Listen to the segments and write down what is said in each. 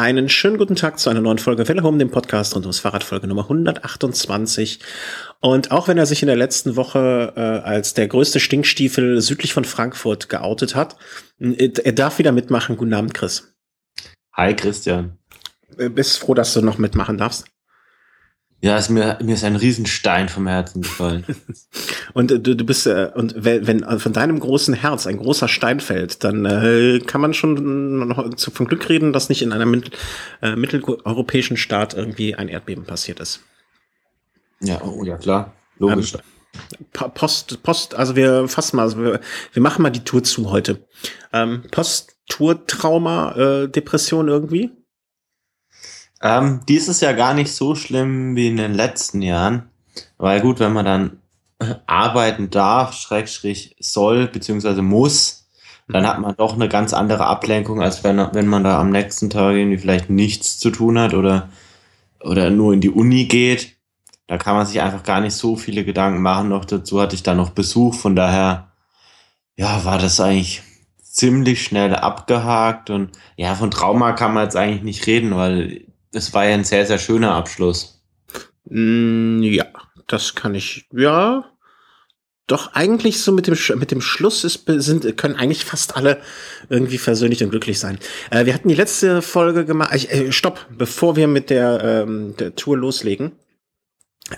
Einen schönen guten Tag zu einer neuen Folge Welle Home, dem Podcast rund ums Fahrradfolge Nummer 128. Und auch wenn er sich in der letzten Woche äh, als der größte Stinkstiefel südlich von Frankfurt geoutet hat, äh, er darf wieder mitmachen. Guten Abend, Chris. Hi, Christian. Äh, bist froh, dass du noch mitmachen darfst? Ja, ist mir, mir ist ein Riesenstein vom Herzen gefallen. und äh, du, du bist, äh, und wenn, wenn von deinem großen Herz ein großer Stein fällt, dann äh, kann man schon noch zu, von Glück reden, dass nicht in einem mittel, äh, mitteleuropäischen Staat irgendwie ein Erdbeben passiert ist. Ja, oh ja, klar. Logisch. Ähm, Post, Post, also wir fassen mal, also wir, wir machen mal die Tour zu heute. Ähm, Post-Tour-Trauma, äh, Depression irgendwie? Ähm, dies ist ja gar nicht so schlimm wie in den letzten Jahren. Weil gut, wenn man dann arbeiten darf, Schrägstrich soll, beziehungsweise muss, dann hat man doch eine ganz andere Ablenkung, als wenn, wenn man da am nächsten Tag irgendwie vielleicht nichts zu tun hat oder, oder nur in die Uni geht. Da kann man sich einfach gar nicht so viele Gedanken machen. Noch dazu hatte ich da noch Besuch, von daher, ja, war das eigentlich ziemlich schnell abgehakt und ja, von Trauma kann man jetzt eigentlich nicht reden, weil es war ja ein sehr, sehr schöner Abschluss. Mm, ja, das kann ich, ja. Doch eigentlich so mit dem, mit dem Schluss ist, sind, können eigentlich fast alle irgendwie versöhnlich und glücklich sein. Äh, wir hatten die letzte Folge gemacht. Äh, stopp, bevor wir mit der, ähm, der Tour loslegen.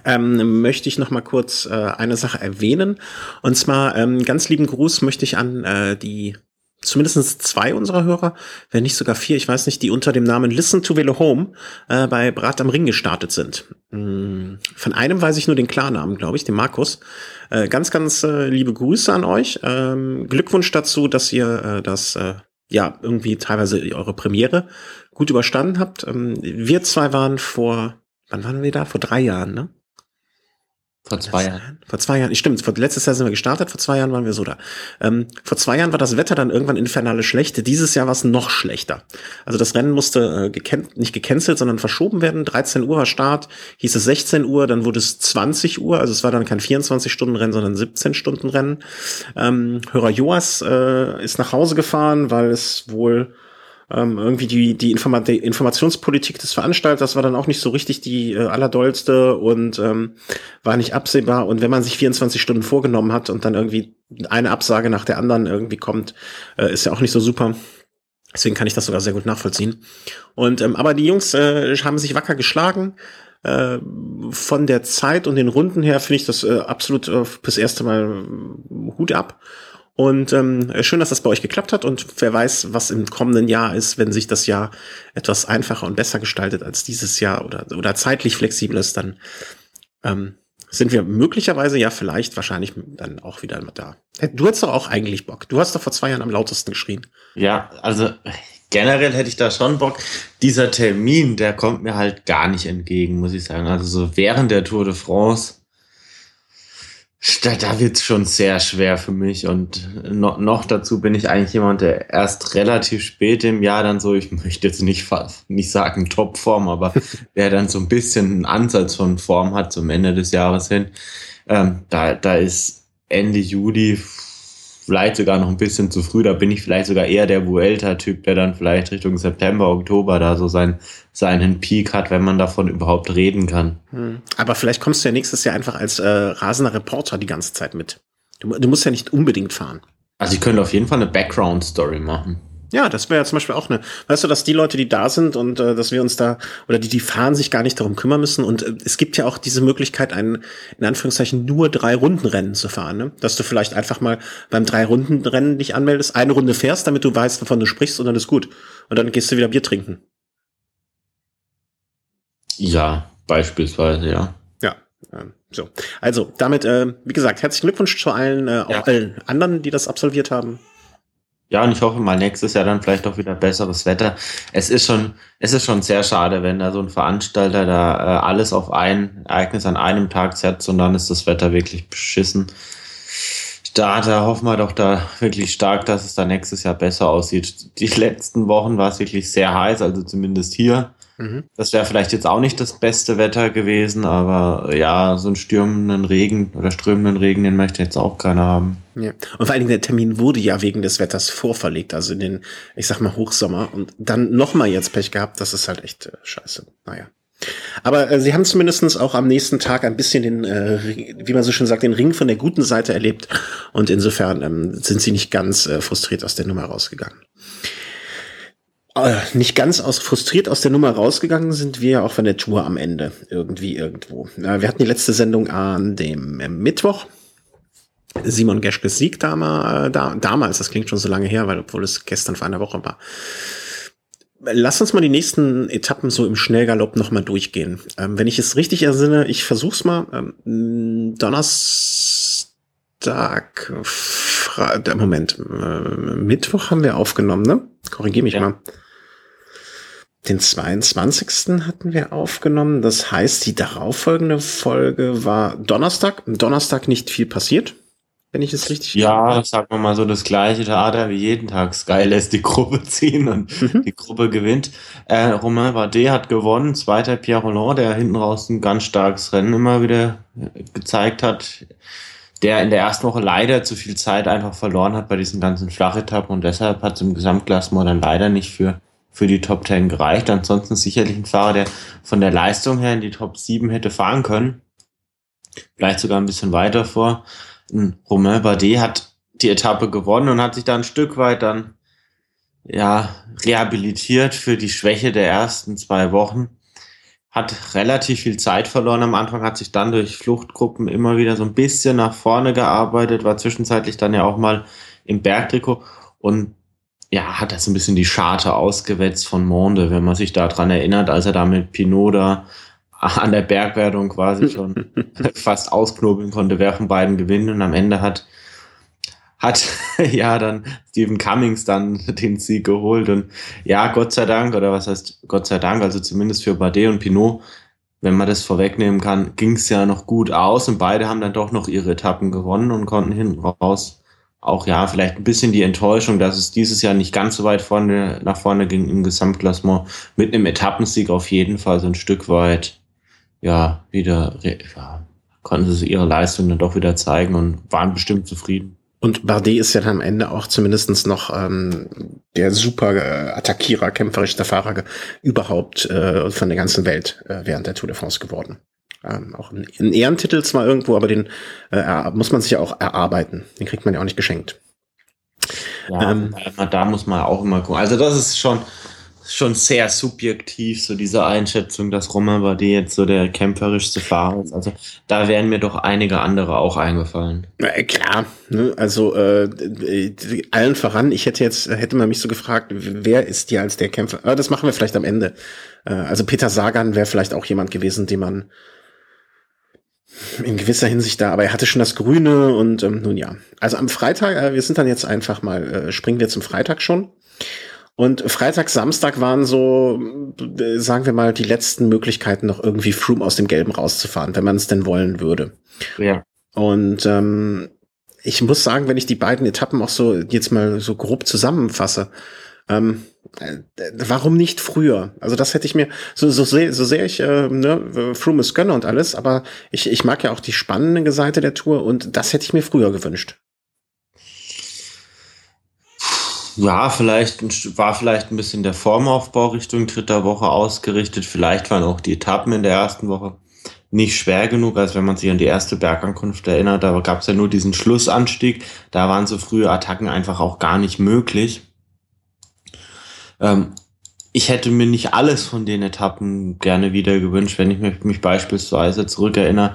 Ähm, möchte ich noch mal kurz äh, eine Sache erwähnen. Und zwar ähm, ganz lieben Gruß möchte ich an äh, die zumindest zwei unserer Hörer, wenn nicht sogar vier, ich weiß nicht, die unter dem Namen Listen to Velo Home äh, bei Brat am Ring gestartet sind. Mm, von einem weiß ich nur den Klarnamen, glaube ich, den Markus. Äh, ganz, ganz äh, liebe Grüße an euch. Ähm, Glückwunsch dazu, dass ihr äh, das äh, ja irgendwie teilweise eure Premiere gut überstanden habt. Ähm, wir zwei waren vor, wann waren wir da? Vor drei Jahren, ne? Vor zwei Jahren. Vor zwei Jahren, stimmt. Vor, letztes Jahr sind wir gestartet, vor zwei Jahren waren wir so da. Ähm, vor zwei Jahren war das Wetter dann irgendwann infernale schlechte. Dieses Jahr war es noch schlechter. Also das Rennen musste äh, geken nicht gecancelt, sondern verschoben werden. 13 Uhr war Start, hieß es 16 Uhr, dann wurde es 20 Uhr. Also es war dann kein 24-Stunden-Rennen, sondern 17-Stunden-Rennen. Ähm, Hörer Joas äh, ist nach Hause gefahren, weil es wohl ähm, irgendwie die, die, Informa die Informationspolitik des Veranstalters war dann auch nicht so richtig die äh, allerdollste und ähm, war nicht absehbar. Und wenn man sich 24 Stunden vorgenommen hat und dann irgendwie eine Absage nach der anderen irgendwie kommt, äh, ist ja auch nicht so super. Deswegen kann ich das sogar sehr gut nachvollziehen. Und ähm, aber die Jungs äh, haben sich wacker geschlagen. Äh, von der Zeit und den Runden her finde ich das äh, absolut äh, fürs erste Mal äh, Hut ab. Und ähm, schön, dass das bei euch geklappt hat und wer weiß, was im kommenden Jahr ist, wenn sich das Jahr etwas einfacher und besser gestaltet als dieses Jahr oder, oder zeitlich flexibel ist, dann ähm, sind wir möglicherweise ja vielleicht wahrscheinlich dann auch wieder da. Du hättest doch auch eigentlich Bock. Du hast doch vor zwei Jahren am lautesten geschrien. Ja, also generell hätte ich da schon Bock. Dieser Termin, der kommt mir halt gar nicht entgegen, muss ich sagen. Also so während der Tour de France da, da wird's schon sehr schwer für mich und noch, noch dazu bin ich eigentlich jemand, der erst relativ spät im Jahr dann so, ich möchte jetzt nicht, nicht sagen Topform, aber der dann so ein bisschen einen Ansatz von Form hat zum Ende des Jahres hin. Ähm, da, da ist Ende Juli vielleicht sogar noch ein bisschen zu früh. Da bin ich vielleicht sogar eher der Vuelta-Typ, der dann vielleicht Richtung September, Oktober da so sein, seinen Peak hat, wenn man davon überhaupt reden kann. Hm. Aber vielleicht kommst du ja nächstes Jahr einfach als äh, rasender Reporter die ganze Zeit mit. Du, du musst ja nicht unbedingt fahren. Also ich könnte auf jeden Fall eine Background-Story machen. Ja, das wäre ja zum Beispiel auch eine, weißt du, dass die Leute, die da sind und äh, dass wir uns da, oder die, die fahren, sich gar nicht darum kümmern müssen. Und äh, es gibt ja auch diese Möglichkeit, einen, in Anführungszeichen, nur drei Rundenrennen zu fahren, ne? Dass du vielleicht einfach mal beim drei Rundenrennen dich anmeldest, eine Runde fährst, damit du weißt, wovon du sprichst, und dann ist gut. Und dann gehst du wieder Bier trinken. Ja, beispielsweise, ja. Ja. Ähm, so. Also, damit, äh, wie gesagt, herzlichen Glückwunsch zu allen, äh, auch ja. allen anderen, die das absolviert haben. Ja, und ich hoffe mal nächstes Jahr dann vielleicht auch wieder besseres Wetter. Es ist schon, es ist schon sehr schade, wenn da so ein Veranstalter da äh, alles auf ein Ereignis an einem Tag setzt und dann ist das Wetter wirklich beschissen. Da, da hoffen wir doch da wirklich stark, dass es da nächstes Jahr besser aussieht. Die letzten Wochen war es wirklich sehr heiß, also zumindest hier. Mhm. Das wäre vielleicht jetzt auch nicht das beste Wetter gewesen, aber ja, so einen stürmenden Regen oder strömenden Regen, den möchte jetzt auch keiner haben. Ja. Und vor allen Dingen der Termin wurde ja wegen des Wetters vorverlegt, also in den, ich sag mal, Hochsommer und dann nochmal jetzt Pech gehabt, das ist halt echt äh, scheiße. Naja. Aber äh, sie haben zumindestens auch am nächsten Tag ein bisschen den, äh, wie man so schön sagt, den Ring von der guten Seite erlebt. Und insofern ähm, sind sie nicht ganz äh, frustriert aus der Nummer rausgegangen. Äh, nicht ganz aus, frustriert aus der Nummer rausgegangen sind wir ja auch von der Tour am Ende. Irgendwie, irgendwo. Äh, wir hatten die letzte Sendung an dem äh, Mittwoch. Simon Geschkes Sieg damals, äh, da, damals, das klingt schon so lange her, weil obwohl es gestern vor einer Woche war. Lass uns mal die nächsten Etappen so im Schnellgalopp nochmal durchgehen. Ähm, wenn ich es richtig ersinne, ich versuch's mal. Ähm, Donnerstag, Fra Moment, äh, Mittwoch haben wir aufgenommen, ne? Korrigier mich ja. mal. Den 22. hatten wir aufgenommen. Das heißt, die darauffolgende Folge war Donnerstag. Donnerstag nicht viel passiert wenn ich es richtig Ja, sagen wir mal so das gleiche Theater wie jeden Tag. Sky lässt die Gruppe ziehen und mhm. die Gruppe gewinnt. Äh, Romain Bardet hat gewonnen, zweiter Pierre Roland, der hinten raus ein ganz starkes Rennen immer wieder gezeigt hat, der in der ersten Woche leider zu viel Zeit einfach verloren hat bei diesen ganzen Flachetappen und deshalb hat es im Gesamtklassement dann leider nicht für für die Top 10 gereicht. Ansonsten sicherlich ein Fahrer, der von der Leistung her in die Top 7 hätte fahren können. Vielleicht sogar ein bisschen weiter vor. Romain Bardet hat die Etappe gewonnen und hat sich da ein Stück weit dann ja rehabilitiert für die Schwäche der ersten zwei Wochen. Hat relativ viel Zeit verloren am Anfang, hat sich dann durch Fluchtgruppen immer wieder so ein bisschen nach vorne gearbeitet, war zwischenzeitlich dann ja auch mal im Bergtrikot und ja, hat das ein bisschen die Scharte ausgewetzt von Monde, wenn man sich daran erinnert, als er da mit Pinot da an der Bergwertung quasi schon fast ausknobeln konnte, wer von beiden gewinnt. Und am Ende hat, hat ja dann Stephen Cummings dann den Sieg geholt. Und ja, Gott sei Dank, oder was heißt Gott sei Dank, also zumindest für Bardet und Pinot, wenn man das vorwegnehmen kann, ging es ja noch gut aus und beide haben dann doch noch ihre Etappen gewonnen und konnten hinten raus auch ja vielleicht ein bisschen die Enttäuschung, dass es dieses Jahr nicht ganz so weit vorne nach vorne ging im Gesamtklassement mit einem Etappensieg auf jeden Fall so ein Stück weit ja, wieder, ja, konnten sie ihre Leistung dann doch wieder zeigen und waren bestimmt zufrieden. Und Bardet ist ja dann am Ende auch zumindestens noch ähm, der super äh, Attackierer, kämpferischste Fahrer überhaupt äh, von der ganzen Welt äh, während der Tour de France geworden. Ähm, auch ein, ein Ehrentitel zwar irgendwo, aber den äh, muss man sich ja auch erarbeiten. Den kriegt man ja auch nicht geschenkt. Ja, ähm, da muss man auch immer gucken. Also das ist schon, schon sehr subjektiv, so diese Einschätzung, dass Romain Bardet jetzt so der kämpferischste Fahrer ist. Also da wären mir doch einige andere auch eingefallen. Na, klar, ne? also äh, allen voran, ich hätte jetzt, hätte man mich so gefragt, wer ist dir als der Kämpfer? Aber das machen wir vielleicht am Ende. Äh, also Peter Sagan wäre vielleicht auch jemand gewesen, den man in gewisser Hinsicht da, aber er hatte schon das Grüne und ähm, nun ja. Also am Freitag, äh, wir sind dann jetzt einfach mal, äh, springen wir zum Freitag schon. Und Freitag, Samstag waren so, äh, sagen wir mal, die letzten Möglichkeiten, noch irgendwie Froome aus dem Gelben rauszufahren, wenn man es denn wollen würde. Ja. Und ähm, ich muss sagen, wenn ich die beiden Etappen auch so jetzt mal so grob zusammenfasse, ähm, äh, warum nicht früher? Also das hätte ich mir, so, so, sehr, so sehr ich, äh, ne, Froome ist Gönner und alles, aber ich, ich mag ja auch die spannende Seite der Tour und das hätte ich mir früher gewünscht. Ja, vielleicht war vielleicht ein bisschen der Formaufbau Richtung dritter Woche ausgerichtet. Vielleicht waren auch die Etappen in der ersten Woche nicht schwer genug, als wenn man sich an die erste Bergankunft erinnert. Da gab es ja nur diesen Schlussanstieg. Da waren so frühe Attacken einfach auch gar nicht möglich. Ähm, ich hätte mir nicht alles von den Etappen gerne wieder gewünscht, wenn ich mich, mich beispielsweise zurückerinnere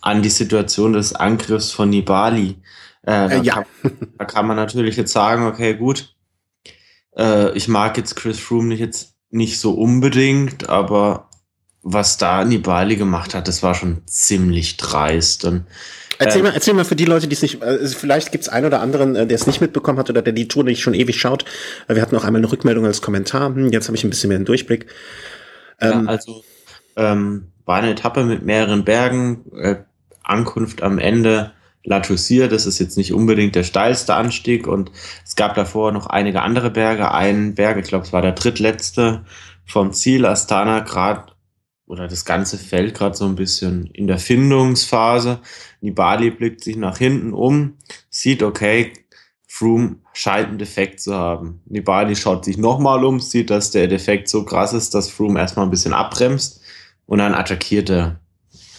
an die Situation des Angriffs von Nibali. Äh, da, äh, ja. kann, da kann man natürlich jetzt sagen, okay, gut, äh, ich mag jetzt Chris Froome nicht jetzt nicht so unbedingt, aber was da Nibali gemacht hat, das war schon ziemlich dreist. Und, erzähl, äh, mal, erzähl mal für die Leute, die es nicht, äh, vielleicht gibt es einen oder anderen, äh, der es nicht mitbekommen hat oder der die Tour nicht schon ewig schaut. Äh, wir hatten auch einmal eine Rückmeldung als Kommentar. Hm, jetzt habe ich ein bisschen mehr einen Durchblick. Ähm, ja, also ähm, war eine Etappe mit mehreren Bergen, äh, Ankunft am Ende La Toussaint, das ist jetzt nicht unbedingt der steilste Anstieg und es gab davor noch einige andere Berge. Ein Berg, ich glaube, es war der drittletzte vom Ziel, Astana, gerade oder das ganze Feld gerade so ein bisschen in der Findungsphase. Nibali blickt sich nach hinten um, sieht, okay, Froome scheint einen Defekt zu haben. Nibali schaut sich nochmal um, sieht, dass der Defekt so krass ist, dass Froome erstmal ein bisschen abbremst und dann attackiert er.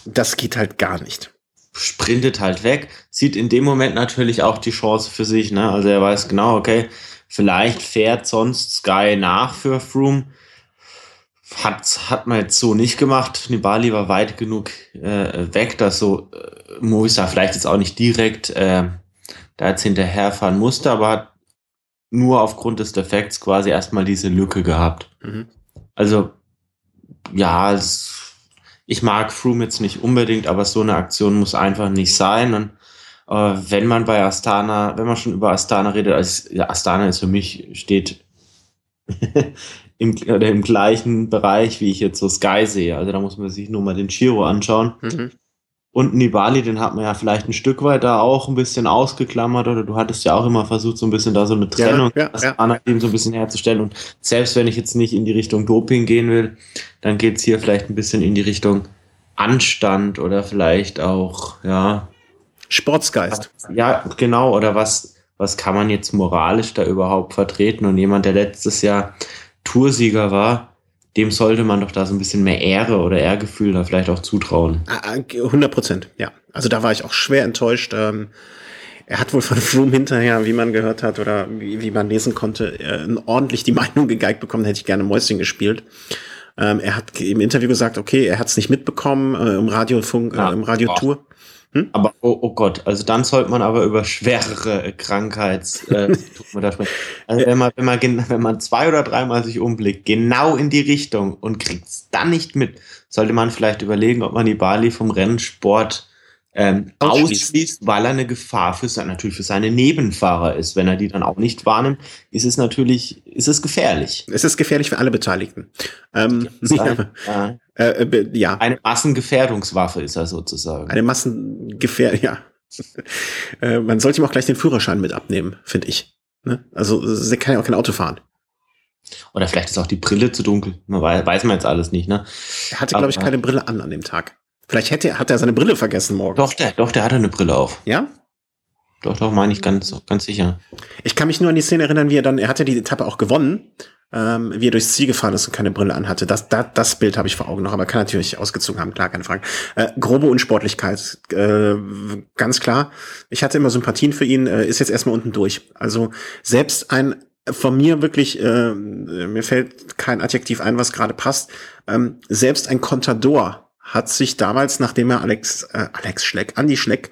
Das geht halt gar nicht. Sprintet halt weg, sieht in dem Moment natürlich auch die Chance für sich. Ne? Also er weiß genau, okay, vielleicht fährt sonst Sky nach für Froome hat, hat man jetzt so nicht gemacht. Nibali war weit genug äh, weg, dass so äh, Movistar vielleicht jetzt auch nicht direkt äh, da jetzt hinterherfahren musste, aber hat nur aufgrund des Defekts quasi erstmal diese Lücke gehabt. Mhm. Also, ja, es, ich mag Froome jetzt nicht unbedingt, aber so eine Aktion muss einfach nicht sein. Und äh, wenn man bei Astana, wenn man schon über Astana redet, also Astana ist für mich, steht im, im gleichen Bereich, wie ich jetzt so Sky sehe. Also da muss man sich nur mal den Chiro anschauen. Mhm. Und Nibali, den hat man ja vielleicht ein Stück weit da auch ein bisschen ausgeklammert oder du hattest ja auch immer versucht, so ein bisschen da so eine Trennung ja, ja, ja. so ein bisschen herzustellen. Und selbst wenn ich jetzt nicht in die Richtung Doping gehen will, dann geht's hier vielleicht ein bisschen in die Richtung Anstand oder vielleicht auch, ja. Sportsgeist. Ja, genau. Oder was, was kann man jetzt moralisch da überhaupt vertreten? Und jemand, der letztes Jahr Toursieger war, dem sollte man doch da so ein bisschen mehr Ehre oder Ehrgefühl da vielleicht auch zutrauen. 100 ah, ah, Prozent, ja. Also da war ich auch schwer enttäuscht. Ähm, er hat wohl von Froome hinterher, wie man gehört hat oder wie, man lesen konnte, äh, ordentlich die Meinung gegeigt bekommen, hätte ich gerne Mäuschen gespielt. Ähm, er hat im Interview gesagt, okay, er hat es nicht mitbekommen äh, im Radiofunk, äh, im Radiotour. Hm? Aber oh, oh, Gott, also dann sollte man aber über schwerere Krankheits äh, sprechen. Also wenn man, wenn man wenn man zwei oder dreimal sich umblickt, genau in die Richtung und kriegt es dann nicht mit, sollte man vielleicht überlegen, ob man die Bali vom Rennsport ähm, ausschließt, weil er eine Gefahr für sein, natürlich für seine Nebenfahrer ist. Wenn er die dann auch nicht wahrnimmt, ist es natürlich, ist es gefährlich. Es ist gefährlich für alle Beteiligten. Ähm, ja. Äh, äh, ja. Eine Massengefährdungswaffe ist er sozusagen. Eine Massengefähr, ja. äh, man sollte ihm auch gleich den Führerschein mit abnehmen, finde ich. Ne? Also, er kann ja auch kein Auto fahren. Oder vielleicht ist auch die Brille zu dunkel. Man weiß, weiß man jetzt alles nicht, ne? Er hatte, glaube ich, keine Brille an an dem Tag. Vielleicht hätte, hat er seine Brille vergessen morgen. Doch, der, doch, der hatte eine Brille auf. Ja? Doch, doch, meine ich ganz, ganz sicher. Ich kann mich nur an die Szene erinnern, wie er dann, er hatte die Etappe auch gewonnen, ähm, wie er durchs Ziel gefahren ist und keine Brille anhatte. Das, das, das Bild habe ich vor Augen noch, aber kann natürlich ausgezogen haben, klar, keine Frage. Äh, grobe Unsportlichkeit, äh, ganz klar. Ich hatte immer Sympathien für ihn, äh, ist jetzt erstmal unten durch. Also selbst ein von mir wirklich, äh, mir fällt kein Adjektiv ein, was gerade passt, ähm, selbst ein Contador hat sich damals, nachdem er Alex, äh, Alex Schleck, Andy Schleck,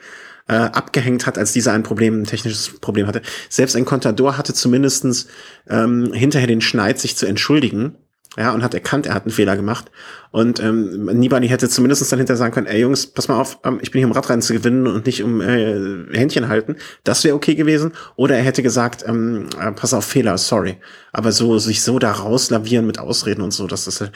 äh, abgehängt hat, als dieser ein Problem, ein technisches Problem hatte. Selbst ein Contador hatte zumindestens ähm, hinterher den Schneid, sich zu entschuldigen ja, und hat erkannt, er hat einen Fehler gemacht. Und ähm, Nibali hätte zumindest dann hinterher sagen können, ey Jungs, pass mal auf, ähm, ich bin hier um Radrennen zu gewinnen und nicht um äh, Händchen halten. Das wäre okay gewesen. Oder er hätte gesagt, ähm, äh, pass auf, Fehler, sorry. Aber so sich so da rauslavieren mit Ausreden und so, das ist äh,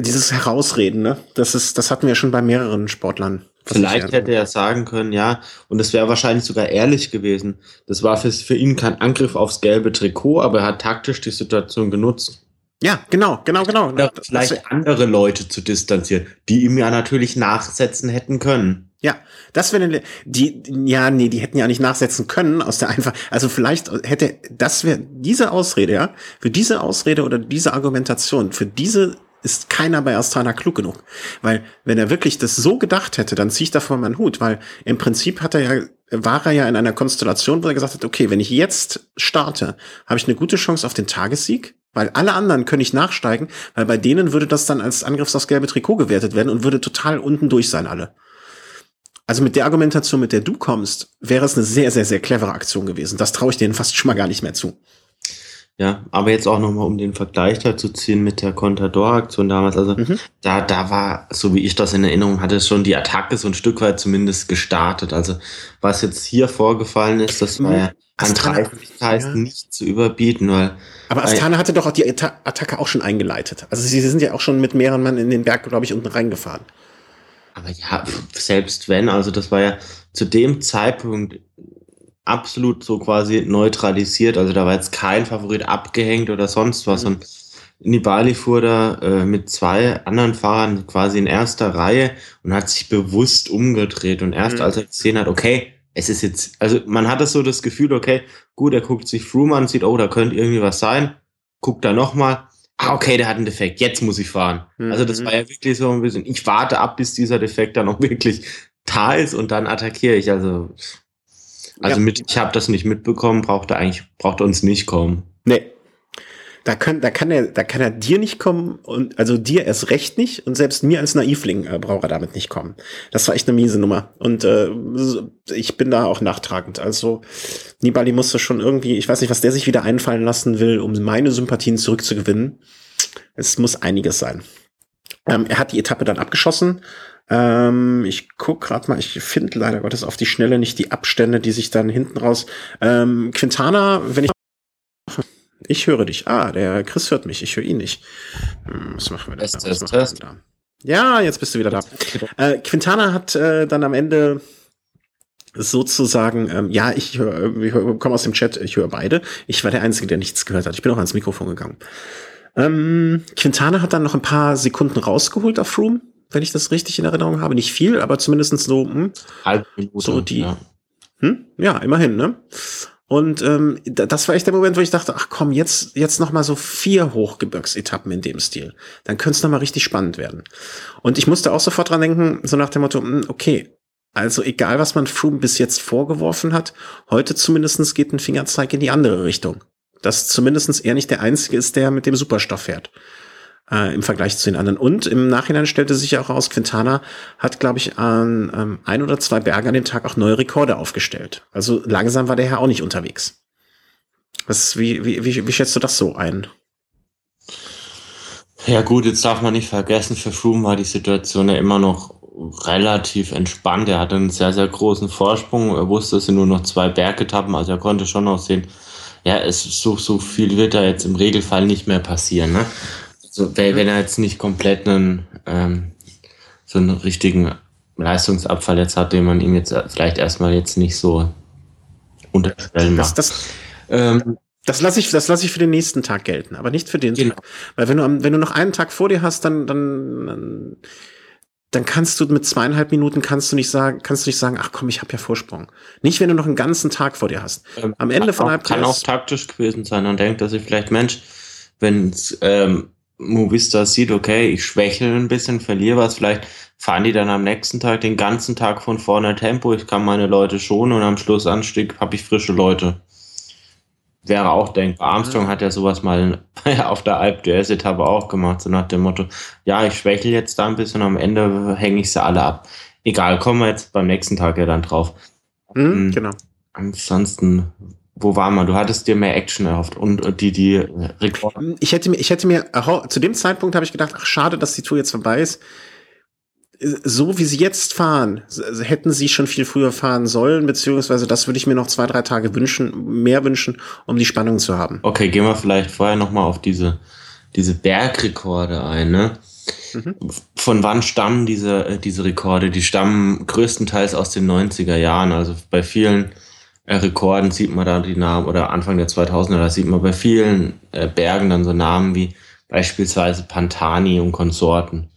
dieses Herausreden, ne? Das ist, das hatten wir schon bei mehreren Sportlern. Vielleicht hätte er sagen können, ja, und es wäre wahrscheinlich sogar ehrlich gewesen. Das war für, für ihn kein Angriff aufs gelbe Trikot, aber er hat taktisch die Situation genutzt. Ja, genau, genau, genau. Oder vielleicht das, andere Leute zu distanzieren, die ihm ja natürlich nachsetzen hätten können. Ja, das wäre die ja nee, die hätten ja nicht nachsetzen können aus der einfach also vielleicht hätte das wäre diese Ausrede, ja, für diese Ausrede oder diese Argumentation, für diese ist keiner bei Astana klug genug, weil wenn er wirklich das so gedacht hätte, dann ziehe ich davon meinen Hut, weil im Prinzip hat er ja war er ja in einer Konstellation, wo er gesagt hat, okay, wenn ich jetzt starte, habe ich eine gute Chance auf den Tagessieg weil alle anderen können nicht nachsteigen, weil bei denen würde das dann als Angriff aufs gelbe Trikot gewertet werden und würde total unten durch sein, alle. Also mit der Argumentation, mit der du kommst, wäre es eine sehr, sehr, sehr clevere Aktion gewesen. Das traue ich denen fast schon mal gar nicht mehr zu. Ja, aber jetzt auch nochmal, um den Vergleich da zu ziehen mit der Contador-Aktion damals. Also mhm. da, da war, so wie ich das in Erinnerung hatte, schon die Attacke so ein Stück weit zumindest gestartet. Also was jetzt hier vorgefallen ist, das war ja an Dreifigkeit ja. nicht zu überbieten, weil. Aber Astana hatte doch auch die Attacke auch schon eingeleitet. Also sie sind ja auch schon mit mehreren Mann in den Berg, glaube ich, unten reingefahren. Aber ja, selbst wenn, also das war ja zu dem Zeitpunkt absolut so quasi neutralisiert. Also da war jetzt kein Favorit abgehängt oder sonst was. Mhm. Und Nibali fuhr da äh, mit zwei anderen Fahrern quasi in erster Reihe und hat sich bewusst umgedreht. Und erst mhm. als er gesehen hat, okay, es ist jetzt, also man hat das so das Gefühl, okay, gut, er guckt sich Froome an, sieht, oh, da könnte irgendwie was sein, guckt da nochmal, ah, okay, der hat einen Defekt, jetzt muss ich fahren. Mhm. Also das war ja wirklich so ein bisschen, ich warte ab, bis dieser Defekt dann auch wirklich da ist und dann attackiere ich. Also, also ja. mit, ich habe das nicht mitbekommen, braucht er eigentlich, braucht uns nicht kommen. Nee, da kann, da kann er, da kann er dir nicht kommen und also dir erst recht nicht und selbst mir als Naivling äh, braucht er damit nicht kommen. Das war echt eine miese Nummer und äh, ich bin da auch nachtragend. Also Nibali musste schon irgendwie, ich weiß nicht, was der sich wieder einfallen lassen will, um meine Sympathien zurückzugewinnen. Es muss einiges sein. Ähm, er hat die Etappe dann abgeschossen. Ähm, ich guck gerade mal, ich finde leider Gottes auf die Schnelle nicht die Abstände, die sich dann hinten raus. Ähm, Quintana, wenn ich ich höre dich. Ah, der Chris hört mich. Ich höre ihn nicht. Hm, was machen wir denn da? Was machen wir da? Ja, jetzt bist du wieder da. Äh, Quintana hat äh, dann am Ende sozusagen, ähm, ja, ich, hör, ich komme aus dem Chat, ich höre beide. Ich war der Einzige, der nichts gehört hat. Ich bin auch ans Mikrofon gegangen. Ähm, Quintana hat dann noch ein paar Sekunden rausgeholt auf Froome, wenn ich das richtig in Erinnerung habe. Nicht viel, aber zumindest so, hm, Halb Minute, so die, ja. Hm? ja, immerhin, ne? Und ähm, das war echt der Moment, wo ich dachte, ach komm, jetzt, jetzt noch mal so vier Hochgebirgsetappen in dem Stil. Dann könnte es noch mal richtig spannend werden. Und ich musste auch sofort dran denken, so nach dem Motto, hm, okay, also egal, was man Froome bis jetzt vorgeworfen hat, heute zumindestens geht ein Fingerzeig in die andere Richtung. Dass zumindestens er nicht der Einzige ist, der mit dem Superstoff fährt äh, im Vergleich zu den anderen. Und im Nachhinein stellte sich ja auch raus, Quintana hat, glaube ich, an ähm, ein oder zwei Berge an dem Tag auch neue Rekorde aufgestellt. Also langsam war der Herr auch nicht unterwegs. Was, wie, wie, wie, wie schätzt du das so ein? Ja gut, jetzt darf man nicht vergessen, für Froome war die Situation ja immer noch relativ entspannt. Er hatte einen sehr, sehr großen Vorsprung. Er wusste, es sind nur noch zwei Bergetappen, also er konnte schon noch sehen, ja, es so, so viel wird da jetzt im Regelfall nicht mehr passieren. Ne? So, wenn er jetzt nicht komplett einen, ähm, so einen richtigen Leistungsabfall jetzt hat, den man ihm jetzt vielleicht erstmal jetzt nicht so unterstellen macht. Das, das, ähm, das lasse ich, das lasse ich für den nächsten Tag gelten, aber nicht für den genau. Tag. Weil wenn du, wenn du noch einen Tag vor dir hast, dann, dann, dann, kannst du mit zweieinhalb Minuten kannst du nicht sagen, kannst du nicht sagen, ach komm, ich habe ja Vorsprung. Nicht, wenn du noch einen ganzen Tag vor dir hast. Ähm, Am Ende von auch, Kann auch taktisch gewesen sein und denkt, dass ich vielleicht, Mensch, wenn ähm, Movista sieht, okay, ich schwächle ein bisschen, verliere was, vielleicht fahren die dann am nächsten Tag den ganzen Tag von vorne Tempo, ich kann meine Leute schonen und am Schluss Anstieg habe ich frische Leute. Wäre auch denkbar. Armstrong hat ja sowas mal auf der Alp DS-Etappe auch gemacht, so nach dem Motto, ja, ich schwächle jetzt da ein bisschen, am Ende hänge ich sie alle ab. Egal, kommen wir jetzt beim nächsten Tag ja dann drauf. Mhm, genau. Ansonsten wo war man? Du hattest dir mehr Action erhofft und die die Rekorde. Ich hätte mir, ich hätte mir zu dem Zeitpunkt habe ich gedacht, ach schade, dass die Tour jetzt vorbei ist. So wie sie jetzt fahren, hätten sie schon viel früher fahren sollen, beziehungsweise das würde ich mir noch zwei, drei Tage wünschen, mehr wünschen, um die Spannung zu haben. Okay, gehen wir vielleicht vorher noch mal auf diese diese Bergrekorde ein, ne? Mhm. Von wann stammen diese, äh, diese Rekorde? Die stammen größtenteils aus den 90er Jahren. Also bei vielen äh, Rekorden sieht man da die Namen oder Anfang der 2000er, da sieht man bei vielen äh, Bergen dann so Namen wie beispielsweise Pantani und Konsorten.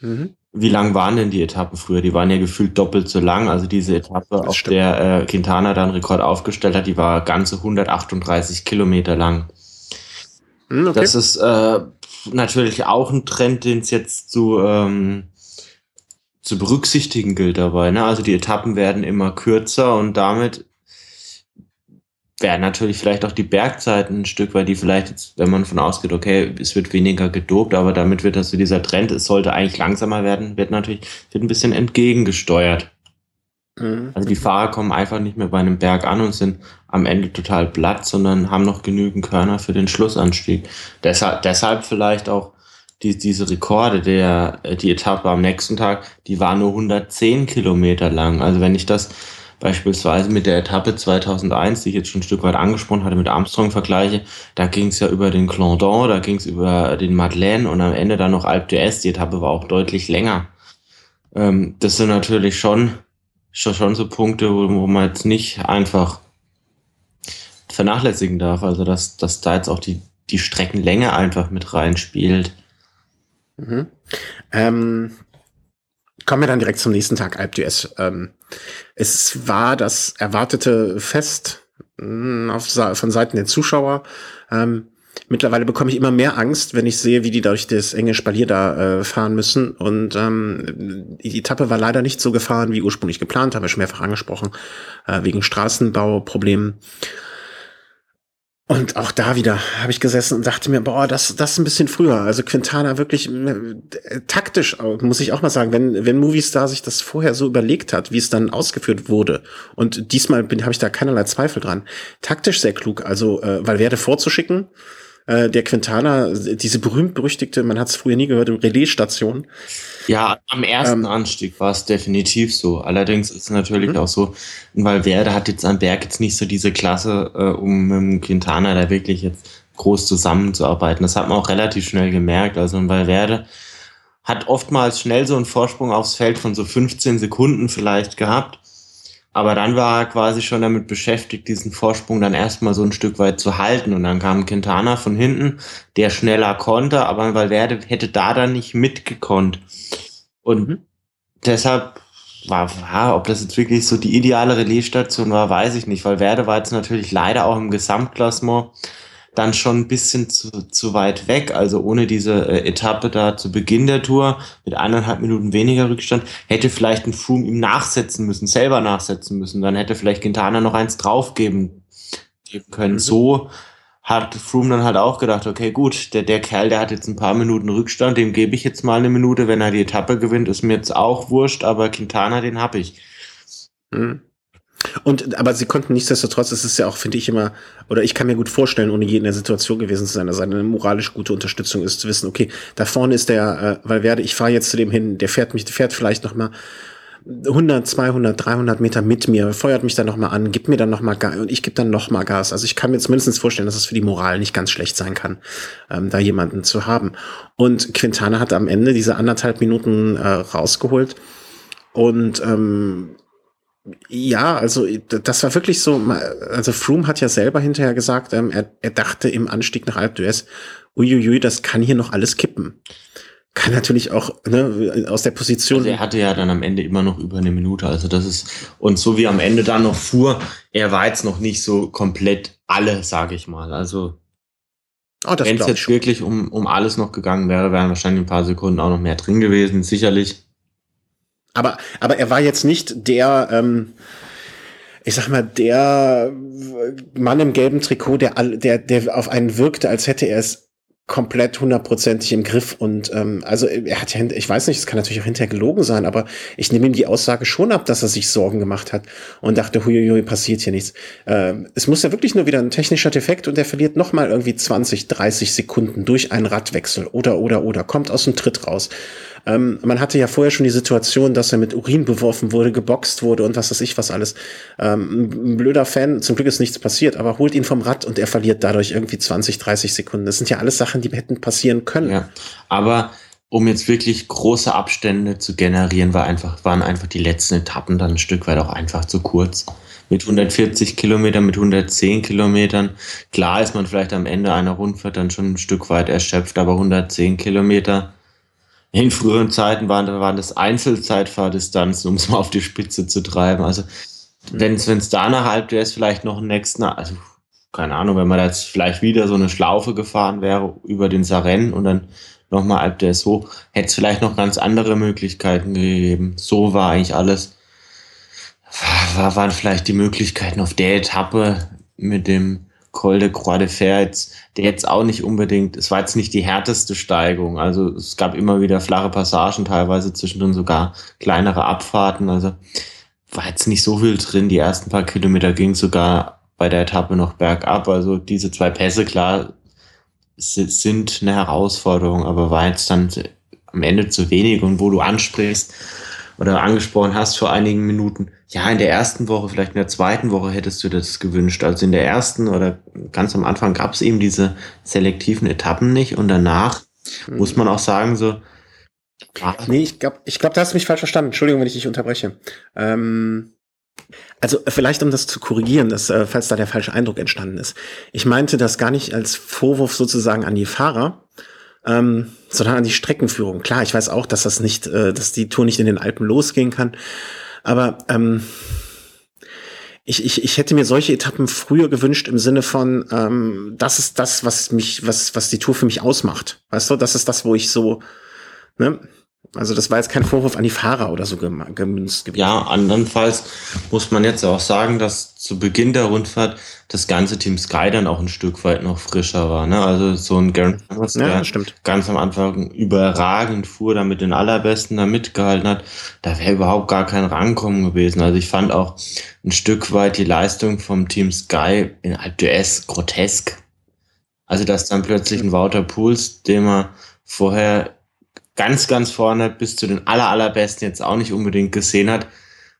Mhm. Wie lang waren denn die Etappen früher? Die waren ja gefühlt doppelt so lang. Also diese Etappe, das auf stimmt. der äh, Quintana dann Rekord aufgestellt hat, die war ganze 138 Kilometer lang. Mhm, okay. Das ist äh, natürlich auch ein Trend, den es jetzt zu, ähm, zu berücksichtigen gilt dabei. Ne? Also die Etappen werden immer kürzer und damit werden natürlich vielleicht auch die Bergzeiten ein Stück, weil die vielleicht jetzt, wenn man von ausgeht, okay, es wird weniger gedopt, aber damit wird also dieser Trend, es sollte eigentlich langsamer werden, wird natürlich, wird ein bisschen entgegengesteuert. Mhm. Also die Fahrer kommen einfach nicht mehr bei einem Berg an und sind am Ende total platt, sondern haben noch genügend Körner für den Schlussanstieg. Deshalb, deshalb vielleicht auch die, diese Rekorde, der, die Etappe am nächsten Tag, die war nur 110 Kilometer lang. Also wenn ich das beispielsweise mit der Etappe 2001, die ich jetzt schon ein Stück weit angesprochen hatte, mit Armstrong vergleiche, da ging es ja über den Clandon, da ging es über den Madeleine und am Ende dann noch Alpe d'Huez. Die Etappe war auch deutlich länger. Ähm, das sind natürlich schon, schon, schon so Punkte, wo, wo man jetzt nicht einfach vernachlässigen darf. Also dass, dass da jetzt auch die die Streckenlänge einfach mit reinspielt. Mhm. Ähm, kommen wir dann direkt zum nächsten Tag, Alp d'Huez. Ähm, es war das erwartete Fest hm, auf, von Seiten der Zuschauer. Ähm, mittlerweile bekomme ich immer mehr Angst, wenn ich sehe, wie die durch das enge Spalier da äh, fahren müssen. Und ähm, die Etappe war leider nicht so gefahren wie ursprünglich geplant, haben wir schon mehrfach angesprochen, äh, wegen Straßenbauproblemen. Und auch da wieder habe ich gesessen und dachte mir, boah, das, das ist ein bisschen früher. Also Quintana wirklich äh, taktisch, muss ich auch mal sagen, wenn, wenn Movistar sich das vorher so überlegt hat, wie es dann ausgeführt wurde. Und diesmal habe ich da keinerlei Zweifel dran. Taktisch sehr klug, also äh, Valverde vorzuschicken, äh, der Quintana, diese berühmt-berüchtigte, man hat es früher nie gehört, Relaisstation. Ja, am ersten ähm, Anstieg war es definitiv so. Allerdings ist es natürlich mhm. auch so, weil Werde hat jetzt am Berg jetzt nicht so diese Klasse, äh, um mit Quintana da wirklich jetzt groß zusammenzuarbeiten. Das hat man auch relativ schnell gemerkt. Also weil Werde hat oftmals schnell so einen Vorsprung aufs Feld von so 15 Sekunden vielleicht gehabt. Aber dann war er quasi schon damit beschäftigt, diesen Vorsprung dann erstmal so ein Stück weit zu halten. Und dann kam Quintana von hinten, der schneller konnte, aber Valverde hätte da dann nicht mitgekonnt. Und mhm. deshalb war, ja, ob das jetzt wirklich so die ideale Relaisstation war, weiß ich nicht. Valverde war jetzt natürlich leider auch im Gesamtklassement dann schon ein bisschen zu, zu weit weg. Also ohne diese äh, Etappe da zu Beginn der Tour mit eineinhalb Minuten weniger Rückstand hätte vielleicht ein Froome ihm nachsetzen müssen, selber nachsetzen müssen. Dann hätte vielleicht Quintana noch eins draufgeben geben können. Mhm. So hat Froome dann halt auch gedacht, okay, gut, der, der Kerl, der hat jetzt ein paar Minuten Rückstand, dem gebe ich jetzt mal eine Minute, wenn er die Etappe gewinnt, ist mir jetzt auch wurscht, aber Quintana, den hab ich. Mhm. Und, aber sie konnten nichtsdestotrotz, es ist ja auch, finde ich immer, oder ich kann mir gut vorstellen, ohne je in der Situation gewesen zu sein, dass eine moralisch gute Unterstützung ist, zu wissen, okay, da vorne ist der, äh, weil werde, ich fahre jetzt zu dem hin, der fährt mich, der fährt vielleicht noch mal 100, 200, 300 Meter mit mir, feuert mich dann noch mal an, gibt mir dann noch mal Gas und ich gebe dann noch mal Gas. Also ich kann mir jetzt mindestens vorstellen, dass es für die Moral nicht ganz schlecht sein kann, ähm, da jemanden zu haben. Und Quintana hat am Ende diese anderthalb Minuten äh, rausgeholt und ähm, ja, also das war wirklich so, also Froome hat ja selber hinterher gesagt, ähm, er, er dachte im Anstieg nach Alpe d'Huez, uiuiui, das kann hier noch alles kippen. Kann natürlich auch ne, aus der Position. Also er hatte ja dann am Ende immer noch über eine Minute, also das ist, und so wie am Ende dann noch fuhr, er war jetzt noch nicht so komplett alle, sage ich mal, also oh, wenn es jetzt wirklich um, um alles noch gegangen wäre, wären wahrscheinlich ein paar Sekunden auch noch mehr drin gewesen, sicherlich. Aber, aber er war jetzt nicht der, ähm, ich sag mal, der Mann im gelben Trikot, der, der, der auf einen wirkte, als hätte er es komplett hundertprozentig im Griff und ähm, also er hat ja, ich weiß nicht, es kann natürlich auch hinterher gelogen sein, aber ich nehme ihm die Aussage schon ab, dass er sich Sorgen gemacht hat und dachte, huiuiui, passiert hier nichts. Ähm, es muss ja wirklich nur wieder ein technischer Defekt und er verliert noch mal irgendwie 20, 30 Sekunden durch einen Radwechsel oder oder oder kommt aus dem Tritt raus. Ähm, man hatte ja vorher schon die Situation, dass er mit Urin beworfen wurde, geboxt wurde und was weiß ich was alles. Ähm, ein blöder Fan, zum Glück ist nichts passiert, aber holt ihn vom Rad und er verliert dadurch irgendwie 20, 30 Sekunden. Das sind ja alles Sachen, die hätten passieren können. Ja, aber um jetzt wirklich große Abstände zu generieren, war einfach, waren einfach die letzten Etappen dann ein Stück weit auch einfach zu kurz. Mit 140 Kilometern, mit 110 Kilometern. Klar ist man vielleicht am Ende einer Rundfahrt dann schon ein Stück weit erschöpft, aber 110 Kilometer in früheren Zeiten waren, waren das Einzelzeitfahrdistanzen, um es mal auf die Spitze zu treiben. Also wenn es da nach halb der ist vielleicht noch ein nächsten, also keine Ahnung, wenn man jetzt vielleicht wieder so eine Schlaufe gefahren wäre über den Saren und dann nochmal Alp der so, hätte es vielleicht noch ganz andere Möglichkeiten gegeben. So war eigentlich alles. War, waren vielleicht die Möglichkeiten auf der Etappe mit dem Col de Croix de Fer jetzt, der jetzt auch nicht unbedingt, es war jetzt nicht die härteste Steigung. Also es gab immer wieder flache Passagen, teilweise zwischendrin sogar kleinere Abfahrten. Also war jetzt nicht so viel drin. Die ersten paar Kilometer ging sogar bei der Etappe noch bergab. Also diese zwei Pässe, klar, sind eine Herausforderung, aber war jetzt dann am Ende zu wenig. Und wo du ansprichst, oder angesprochen hast vor einigen Minuten, ja, in der ersten Woche, vielleicht in der zweiten Woche hättest du das gewünscht. Also in der ersten oder ganz am Anfang gab es eben diese selektiven Etappen nicht und danach mhm. muss man auch sagen, so. Nee, ich glaube, ich glaub, da hast du mich falsch verstanden. Entschuldigung, wenn ich dich unterbreche. Ähm, Also vielleicht um das zu korrigieren, dass, äh, falls da der falsche Eindruck entstanden ist. Ich meinte das gar nicht als Vorwurf sozusagen an die Fahrer, ähm, sondern an die Streckenführung. Klar, ich weiß auch, dass das nicht, äh, dass die Tour nicht in den Alpen losgehen kann. Aber ähm, ich, ich, ich hätte mir solche Etappen früher gewünscht im Sinne von, ähm, das ist das, was mich, was, was die Tour für mich ausmacht. Weißt du, das ist das, wo ich so, ne? Also das war jetzt kein Vorwurf an die Fahrer oder so gemünzt gewesen. Ja, andernfalls muss man jetzt auch sagen, dass zu Beginn der Rundfahrt das ganze Team Sky dann auch ein Stück weit noch frischer war. Ne? Also so ein Garen Thomas, ja, der stimmt. ganz am Anfang überragend fuhr, da mit den Allerbesten da mitgehalten hat, da wäre überhaupt gar kein Rankommen gewesen. Also ich fand auch ein Stück weit die Leistung vom Team Sky in Alp grotesk. Also dass dann plötzlich ein Wouter Pools, den man vorher ganz, ganz vorne bis zu den aller, allerbesten jetzt auch nicht unbedingt gesehen hat,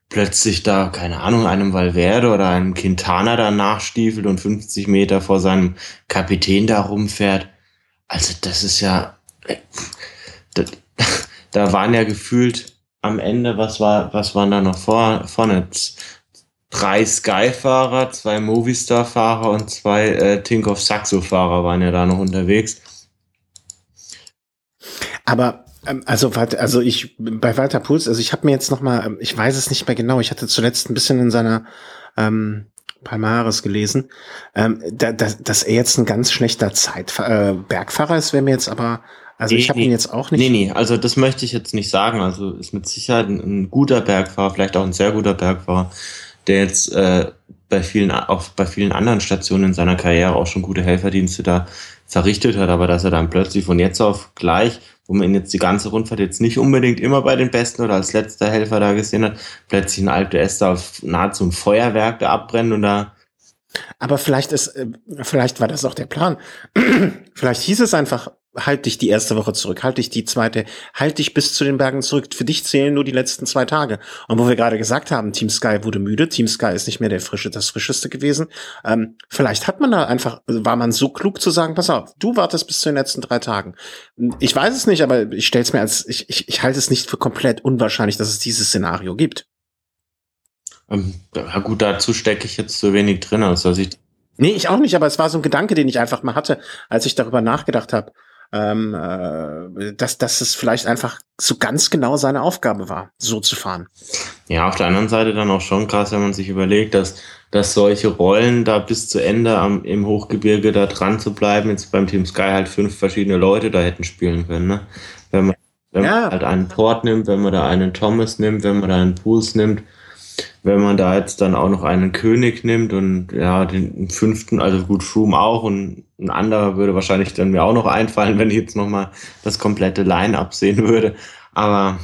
plötzlich da, keine Ahnung, einem Valverde oder einem Quintana da nachstiefelt und 50 Meter vor seinem Kapitän da rumfährt. Also das ist ja, da, da waren ja gefühlt am Ende, was war, was waren da noch vor, vorne? Drei Sky-Fahrer, zwei Movistar-Fahrer und zwei äh, Tinkoff Saxo-Fahrer waren ja da noch unterwegs. Aber also, also ich bei Walter Puls, also ich habe mir jetzt noch mal, ähm, ich weiß es nicht mehr genau, ich hatte zuletzt ein bisschen in seiner ähm, Palmares gelesen, ähm, da, da, dass er jetzt ein ganz schlechter Zeit äh, Bergfahrer ist, wäre mir jetzt aber, also nee, ich habe nee, ihn jetzt auch nicht. Nee, nee, also das möchte ich jetzt nicht sagen. Also ist mit Sicherheit ein, ein guter Bergfahrer, vielleicht auch ein sehr guter Bergfahrer, der jetzt äh, bei vielen, auch bei vielen anderen Stationen in seiner Karriere auch schon gute Helferdienste da verrichtet hat, aber dass er dann plötzlich von jetzt auf gleich wo man jetzt die ganze Rundfahrt jetzt nicht unbedingt immer bei den Besten oder als letzter Helfer da gesehen hat, plötzlich ein Alp d'Huez da auf nahezu ein Feuerwerk da abbrennen und da aber vielleicht ist, äh, vielleicht war das auch der Plan. vielleicht hieß es einfach, halt dich die erste Woche zurück, halt dich die zweite, halt dich bis zu den Bergen zurück. Für dich zählen nur die letzten zwei Tage. Und wo wir gerade gesagt haben, Team Sky wurde müde, Team Sky ist nicht mehr der frische, das frischeste gewesen. Ähm, vielleicht hat man da einfach, war man so klug zu sagen, pass auf, du wartest bis zu den letzten drei Tagen. Ich weiß es nicht, aber ich stelle es mir als, ich, ich, ich halte es nicht für komplett unwahrscheinlich, dass es dieses Szenario gibt. Ähm, ja gut, dazu stecke ich jetzt zu wenig drin, als dass ich Nee, ich auch nicht, aber es war so ein Gedanke, den ich einfach mal hatte, als ich darüber nachgedacht habe ähm, äh, dass, dass es vielleicht einfach so ganz genau seine Aufgabe war, so zu fahren. Ja, auf der anderen Seite dann auch schon krass, wenn man sich überlegt, dass, dass solche Rollen da bis zu Ende am, im Hochgebirge da dran zu bleiben, jetzt beim Team Sky halt fünf verschiedene Leute da hätten spielen können. Ne? Wenn man, wenn ja. man halt einen Port nimmt, wenn man da einen Thomas nimmt, wenn man da einen Pools nimmt, wenn man da jetzt dann auch noch einen König nimmt und ja, den fünften, also gut, Froome auch und ein anderer würde wahrscheinlich dann mir auch noch einfallen, wenn ich jetzt nochmal das komplette Line-Up sehen würde. Aber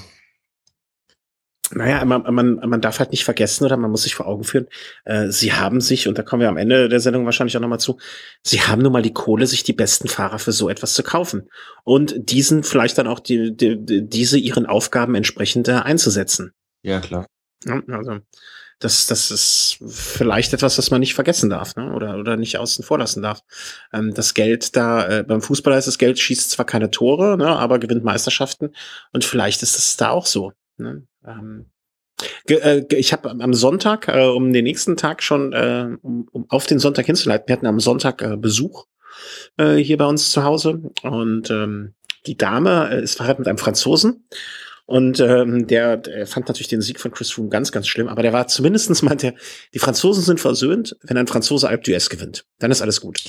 naja, man, man, man darf halt nicht vergessen oder man muss sich vor Augen führen, äh, sie haben sich, und da kommen wir am Ende der Sendung wahrscheinlich auch nochmal zu, sie haben nun mal die Kohle, sich die besten Fahrer für so etwas zu kaufen und diesen vielleicht dann auch die, die, diese ihren Aufgaben entsprechend äh, einzusetzen. Ja, klar. Ja, also das, das ist vielleicht etwas, was man nicht vergessen darf, ne? oder, oder nicht außen vor lassen darf. Ähm, das Geld da, äh, beim Fußball ist das Geld, schießt zwar keine Tore, ne, aber gewinnt Meisterschaften. Und vielleicht ist es da auch so. Ne? Ähm, äh, ich habe am Sonntag, äh, um den nächsten Tag schon, äh, um, um auf den Sonntag hinzuleiten, wir hatten am Sonntag äh, Besuch hier bei uns zu Hause und ähm, die Dame ist verheiratet mit einem Franzosen und ähm, der, der fand natürlich den Sieg von Chris Froome ganz, ganz schlimm. Aber der war zumindestens meint er, die Franzosen sind versöhnt, wenn ein Franzose Alpe d'Huez gewinnt. Dann ist alles gut.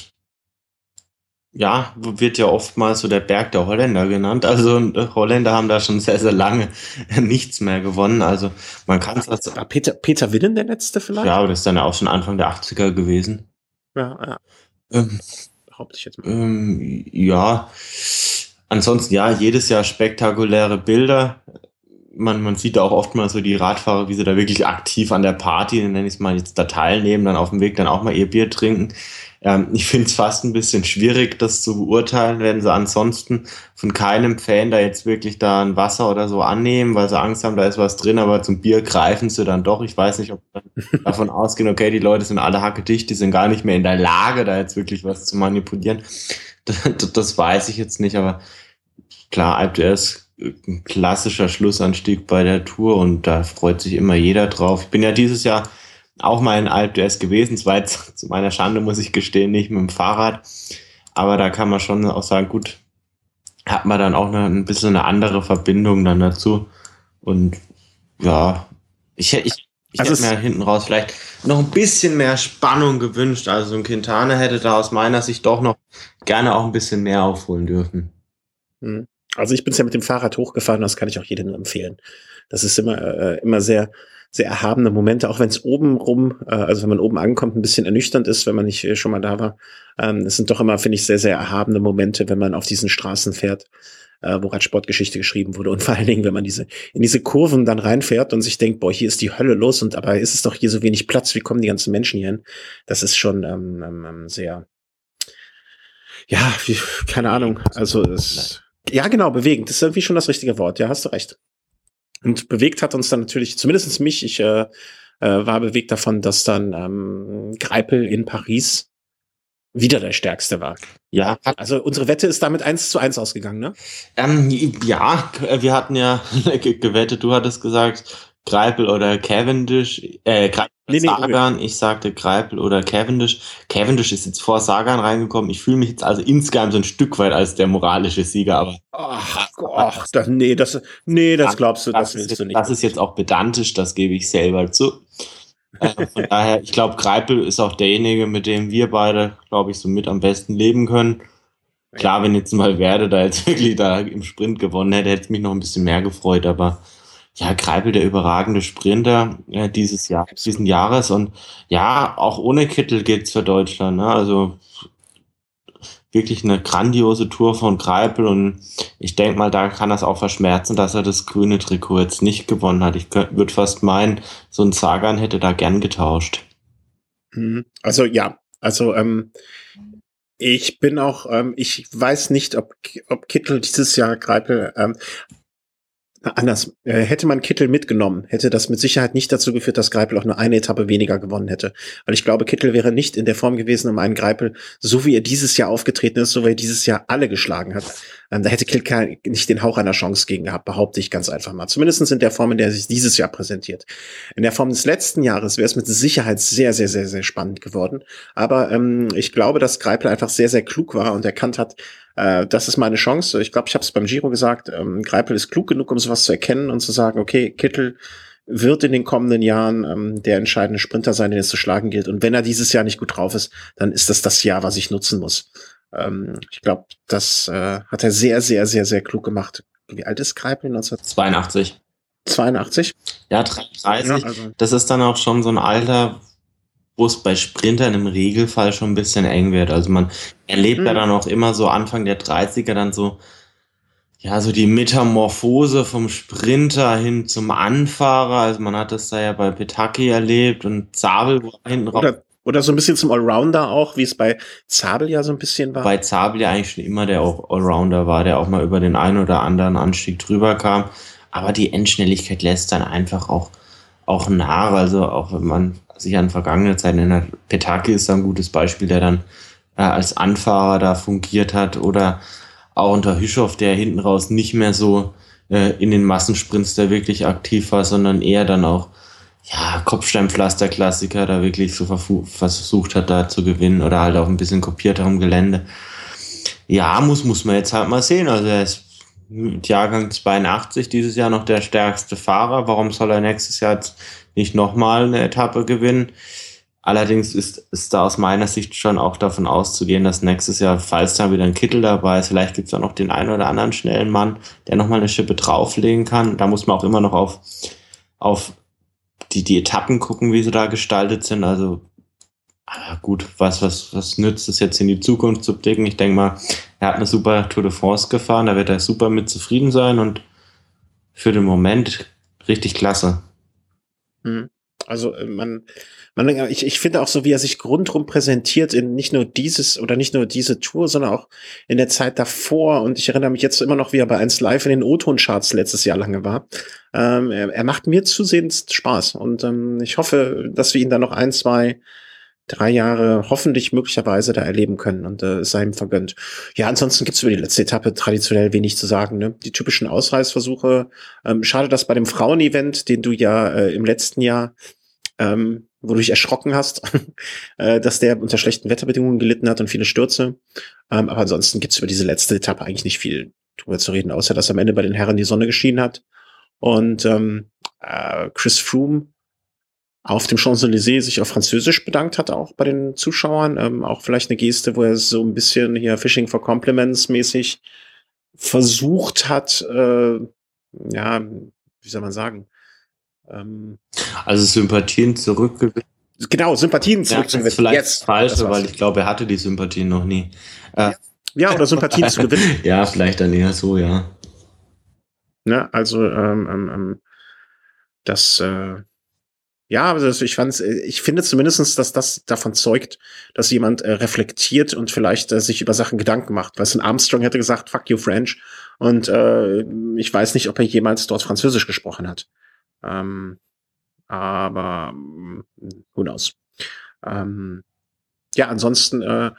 Ja, wird ja oftmals so der Berg der Holländer genannt. Also äh, Holländer haben da schon sehr, sehr lange nichts mehr gewonnen. Also man kann es als. War Peter, Peter Willen der letzte vielleicht? Ja, aber das ist dann auch schon Anfang der 80er gewesen. Ja, ja. Ähm, Behaupte ich jetzt mal. Ähm, ja ansonsten ja, jedes Jahr spektakuläre Bilder. Man, man sieht auch oft mal so die Radfahrer, wie sie da wirklich aktiv an der Party, nenne ich es mal, jetzt da teilnehmen, dann auf dem Weg dann auch mal ihr Bier trinken. Ähm, ich finde es fast ein bisschen schwierig, das zu beurteilen, wenn sie ansonsten von keinem Fan da jetzt wirklich da ein Wasser oder so annehmen, weil sie Angst haben, da ist was drin, aber zum Bier greifen sie dann doch. Ich weiß nicht, ob davon ausgehen, okay, die Leute sind alle hackedicht, die sind gar nicht mehr in der Lage, da jetzt wirklich was zu manipulieren. Das, das weiß ich jetzt nicht, aber klar, Alp ein klassischer Schlussanstieg bei der Tour und da freut sich immer jeder drauf. Ich bin ja dieses Jahr auch mal in Alp d'Huez gewesen, zwar jetzt zu meiner Schande muss ich gestehen, nicht mit dem Fahrrad, aber da kann man schon auch sagen, gut, hat man dann auch eine, ein bisschen eine andere Verbindung dann dazu und ja, ich, ich, ich also hätte mir hinten raus vielleicht noch ein bisschen mehr Spannung gewünscht. Also ein Quintana hätte da aus meiner Sicht doch noch gerne auch ein bisschen mehr aufholen dürfen. Hm. Also ich bin ja mit dem Fahrrad hochgefahren, das kann ich auch jedem empfehlen. Das ist immer, äh, immer sehr, sehr erhabene Momente, auch wenn es oben rum, äh, also wenn man oben ankommt, ein bisschen ernüchternd ist, wenn man nicht äh, schon mal da war. Ähm, es sind doch immer, finde ich, sehr, sehr erhabene Momente, wenn man auf diesen Straßen fährt, äh, wo Radsportgeschichte geschrieben wurde. Und vor allen Dingen, wenn man diese, in diese Kurven dann reinfährt und sich denkt, boah, hier ist die Hölle los und aber ist es doch hier so wenig Platz, wie kommen die ganzen Menschen hier hin? Das ist schon ähm, ähm, ähm sehr, ja, wie, keine Ahnung. Also es, ja, genau, bewegend. Das ist irgendwie schon das richtige Wort. Ja, hast du recht. Und bewegt hat uns dann natürlich, zumindestens mich, ich äh, äh, war bewegt davon, dass dann ähm, Greipel in Paris wieder der Stärkste war. Ja. Also unsere Wette ist damit eins zu eins ausgegangen, ne? Ähm, ja, wir hatten ja gewettet, du hattest gesagt, Greipel oder Cavendish, äh, Greipel nee, nee, Sagan, ich sagte Greipel oder Cavendish. Cavendish ist jetzt vor Sagan reingekommen. Ich fühle mich jetzt also insgesamt so ein Stück weit als der moralische Sieger, aber. Ach, ach das, nee, das, nee, das glaubst du, das, das willst du nicht. Das ist jetzt auch pedantisch, das gebe ich selber zu. äh, von daher, ich glaube, Greipel ist auch derjenige, mit dem wir beide, glaube ich, so mit am besten leben können. Klar, wenn jetzt mal Werde da jetzt wirklich da im Sprint gewonnen hätte, hätte es mich noch ein bisschen mehr gefreut, aber ja, Greipel der überragende Sprinter äh, dieses Jahr, diesen Jahres. Und ja, auch ohne Kittel geht's für Deutschland. Ne? Also wirklich eine grandiose Tour von Greipel und ich denke mal, da kann das auch verschmerzen, dass er das grüne Trikot jetzt nicht gewonnen hat. Ich würde fast meinen, so ein Sagan hätte da gern getauscht. Mhm. Also ja, also ähm, ich bin auch, ähm, ich weiß nicht, ob, ob Kittel dieses Jahr Greipel, ähm, anders. Äh, hätte man Kittel mitgenommen, hätte das mit Sicherheit nicht dazu geführt, dass Greipel auch nur eine Etappe weniger gewonnen hätte. Weil ich glaube, Kittel wäre nicht in der Form gewesen, um einen Greipel, so wie er dieses Jahr aufgetreten ist, so wie er dieses Jahr alle geschlagen hat. Ähm, da hätte Kittel nicht den Hauch einer Chance gegen gehabt, behaupte ich ganz einfach mal. Zumindestens in der Form, in der er sich dieses Jahr präsentiert. In der Form des letzten Jahres wäre es mit Sicherheit sehr, sehr, sehr, sehr spannend geworden. Aber ähm, ich glaube, dass Greipel einfach sehr, sehr klug war und erkannt hat, äh, das ist meine Chance. Ich glaube, ich habe es beim Giro gesagt, ähm, Greipel ist klug genug, um sowas zu erkennen und zu sagen, okay, Kittel wird in den kommenden Jahren ähm, der entscheidende Sprinter sein, den es zu schlagen gilt. Und wenn er dieses Jahr nicht gut drauf ist, dann ist das das Jahr, was ich nutzen muss. Ähm, ich glaube, das äh, hat er sehr, sehr, sehr, sehr klug gemacht. Wie alt ist Greipel? 1982. 82? Ja, 33. Ja, also. Das ist dann auch schon so ein Alter, wo es bei Sprintern im Regelfall schon ein bisschen eng wird. Also man erlebt mhm. ja dann auch immer so Anfang der 30er dann so, ja, so die Metamorphose vom Sprinter hin zum Anfahrer. Also man hat das da ja bei Petaki erlebt und Zabel war hinten raus. Oder, oder so ein bisschen zum Allrounder auch, wie es bei Zabel ja so ein bisschen war. Bei Zabel ja eigentlich schon immer der auch Allrounder war, der auch mal über den einen oder anderen Anstieg drüber kam. Aber die Endschnelligkeit lässt dann einfach auch, auch nach. Also auch wenn man sich an vergangene Zeiten erinnert. Petaki ist da ein gutes Beispiel, der dann äh, als Anfahrer da fungiert hat oder auch unter Hüschow, der hinten raus nicht mehr so äh, in den Massensprints da wirklich aktiv war, sondern eher dann auch ja, Kopfsteinpflaster-Klassiker da wirklich so versucht hat, da zu gewinnen oder halt auf ein bisschen kopierterem Gelände. Ja, muss, muss man jetzt halt mal sehen. Also er ist mit Jahrgang 82 dieses Jahr noch der stärkste Fahrer. Warum soll er nächstes Jahr jetzt nicht nochmal eine Etappe gewinnen. Allerdings ist, ist da aus meiner Sicht schon auch davon auszugehen, dass nächstes Jahr, falls da wieder ein Kittel dabei ist, vielleicht gibt es auch noch den einen oder anderen schnellen Mann, der nochmal eine Schippe drauflegen kann. Da muss man auch immer noch auf, auf die, die Etappen gucken, wie sie da gestaltet sind. Also, aber gut, was, was, was nützt es jetzt in die Zukunft zu blicken? Ich denke mal, er hat eine super Tour de France gefahren, da wird er super mit zufrieden sein und für den Moment richtig klasse. Mhm. Also äh, man, man, ich, ich finde auch so, wie er sich rundrum präsentiert in nicht nur dieses oder nicht nur diese Tour, sondern auch in der Zeit davor. Und ich erinnere mich jetzt immer noch, wie er bei 1 Live in den O-Ton-Charts letztes Jahr lange war. Ähm, er, er macht mir zusehends Spaß und ähm, ich hoffe, dass wir ihn dann noch ein, zwei drei Jahre hoffentlich möglicherweise da erleben können und äh, sei ihm vergönnt. Ja, ansonsten gibt's über die letzte Etappe traditionell wenig zu sagen. Ne? Die typischen Ausreißversuche. Ähm, schade, dass bei dem Frauenevent, den du ja äh, im letzten Jahr ähm, wo du dich erschrocken hast, äh, dass der unter schlechten Wetterbedingungen gelitten hat und viele Stürze. Ähm, aber ansonsten gibt's über diese letzte Etappe eigentlich nicht viel drüber zu reden, außer dass am Ende bei den Herren die Sonne geschienen hat und ähm, äh, Chris Froome auf dem Champs-Élysées sich auf Französisch bedankt hat, auch bei den Zuschauern. Ähm, auch vielleicht eine Geste, wo er so ein bisschen hier Fishing for Compliments mäßig versucht hat, äh, ja, wie soll man sagen? Ähm, also Sympathien zurückgewinnen. Genau, Sympathien zurückgewinnen. Ja, vielleicht Jetzt, falsch, weil ich glaube, er hatte die Sympathien noch nie. Äh, ja, oder Sympathien zu gewinnen. Ja, vielleicht dann eher so, ja. Ne, also ähm, ähm, ähm das äh, ja, also ich fand, ich finde zumindestens, dass das davon zeugt, dass jemand äh, reflektiert und vielleicht äh, sich über Sachen Gedanken macht. Weil ein Armstrong hätte gesagt, fuck you French. Und äh, ich weiß nicht, ob er jemals dort Französisch gesprochen hat. Ähm, aber who knows. Ähm, ja, ansonsten äh,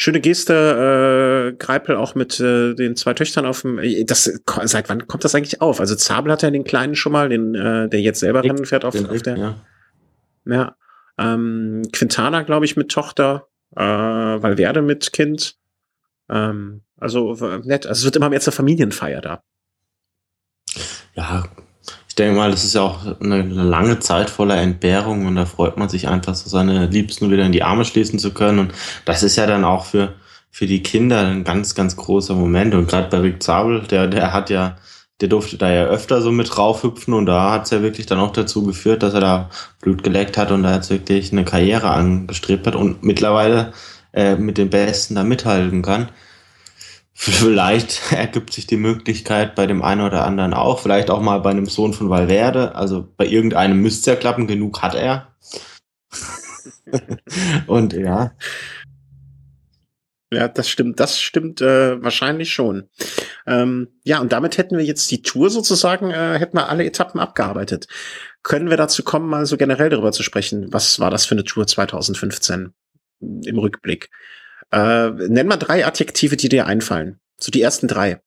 schöne Geste, äh, Greipel auch mit äh, den zwei Töchtern auf dem. Äh, das seit wann kommt das eigentlich auf? Also Zabel hat ja den kleinen schon mal, den äh, der jetzt selber Rennen fährt auf, auf der. Ja. Ja. Ähm, Quintana, glaube ich, mit Tochter, äh, Valverde mit Kind. Ähm, also nett. Also es wird immer mehr zur Familienfeier da. Ja, denke mal, das ist ja auch eine, lange Zeit voller Entbehrung und da freut man sich einfach, so seine Liebsten wieder in die Arme schließen zu können. Und das ist ja dann auch für, für die Kinder ein ganz, ganz großer Moment. Und gerade bei Rick Zabel, der, der hat ja der durfte da ja öfter so mit raufhüpfen und da hat es ja wirklich dann auch dazu geführt, dass er da Blut geleckt hat und da jetzt wirklich eine Karriere angestrebt hat und mittlerweile äh, mit den Besten da mithalten kann. Vielleicht ergibt sich die Möglichkeit bei dem einen oder anderen auch, vielleicht auch mal bei einem Sohn von Valverde. Also bei irgendeinem müsste es ja klappen, genug hat er. und ja, ja, das stimmt, das stimmt äh, wahrscheinlich schon. Ähm, ja, und damit hätten wir jetzt die Tour sozusagen, äh, hätten wir alle Etappen abgearbeitet. Können wir dazu kommen, mal so generell darüber zu sprechen? Was war das für eine Tour 2015 im Rückblick? Äh, nenn mal drei Adjektive, die dir einfallen. So die ersten drei.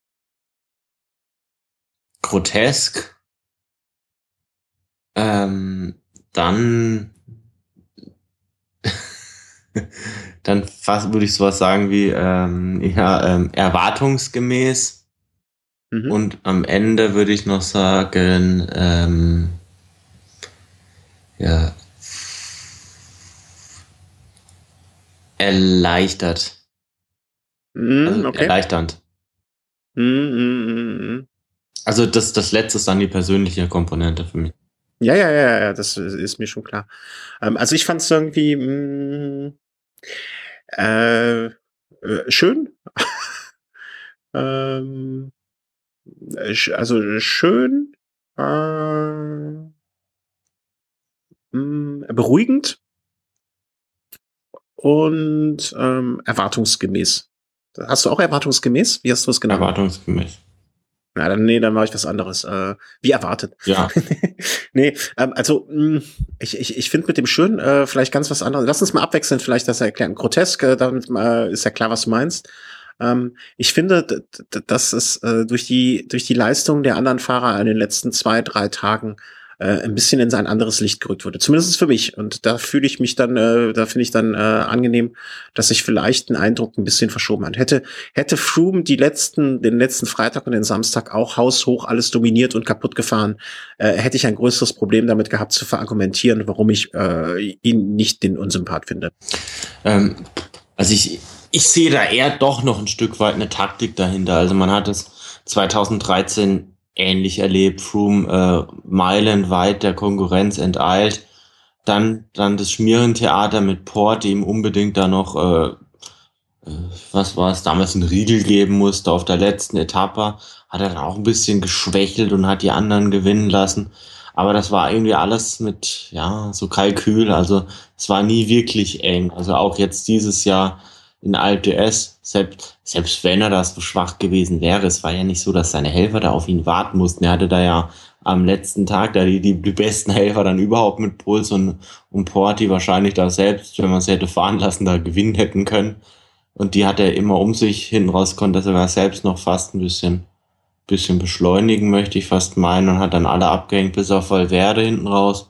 Grotesk. Ähm, dann dann fast würde ich sowas sagen wie ähm, ja, ähm, erwartungsgemäß. Mhm. Und am Ende würde ich noch sagen, ähm, ja, erleichtert. Mhm, also okay. Erleichternd. Mhm, mhm, mhm, also das, das letzte ist dann die persönliche Komponente für mich. Ja, ja, ja, ja, das ist mir schon klar. Ähm, also ich fand es irgendwie mh, mm, äh, äh, schön. ähm, also schön. Äh, mh, mm, beruhigend und ähm, erwartungsgemäß. Hast du auch erwartungsgemäß? Wie hast du es genannt? Erwartungsgemäß. Na, dann, nee, dann mache ich was anderes. Äh, wie erwartet. Ja. nee, ähm, also mh, mm, ich, ich, ich finde mit dem Schön äh, vielleicht ganz was anderes. Lass uns mal abwechselnd vielleicht das erklären. Grotesk, äh, damit äh, ist ja klar, was du meinst. Ähm, ich finde, dass es äh, durch die durch die Leistung der anderen Fahrer in den letzten zwei, drei Tagen äh, ein bisschen in sein anderes Licht gerückt wurde. Zumindest für mich. Und da fühle ich mich dann, äh, da finde ich dann äh, angenehm, dass sich vielleicht ein Eindruck ein bisschen verschoben hat. Hätte, hätte Froome die letzten, den letzten Freitag und den Samstag auch haushoch alles dominiert und kaputt gefahren, äh, hätte ich ein größeres Problem damit gehabt zu verargumentieren, warum ich äh, ihn nicht den Unsympath finde. Ähm, also ich, ich sehe da eher doch noch ein Stück weit eine Taktik dahinter. Also man hat es 2013 ähnlich erlebt. Froome äh, meilenweit der Konkurrenz enteilt. Dann, dann das Schmierentheater mit Port, die ihm unbedingt da noch, äh, äh, was war es, damals ein Riegel geben musste auf der letzten Etappe. Hat er dann auch ein bisschen geschwächelt und hat die anderen gewinnen lassen. Aber das war irgendwie alles mit, ja, so Kalkül. Also es war nie wirklich eng. Also auch jetzt dieses Jahr in Alp d'Huez, selbst, selbst wenn er das so schwach gewesen wäre, es war ja nicht so, dass seine Helfer da auf ihn warten mussten. Er hatte da ja am letzten Tag, da die, die, die besten Helfer dann überhaupt mit Puls und, und Porti wahrscheinlich da selbst, wenn man es hätte fahren lassen, da gewinnen hätten können. Und die hat er immer um sich hinten raus, konnte sogar selbst noch fast ein bisschen, bisschen beschleunigen, möchte ich fast meinen, und hat dann alle abgehängt, bis auf Valverde hinten raus.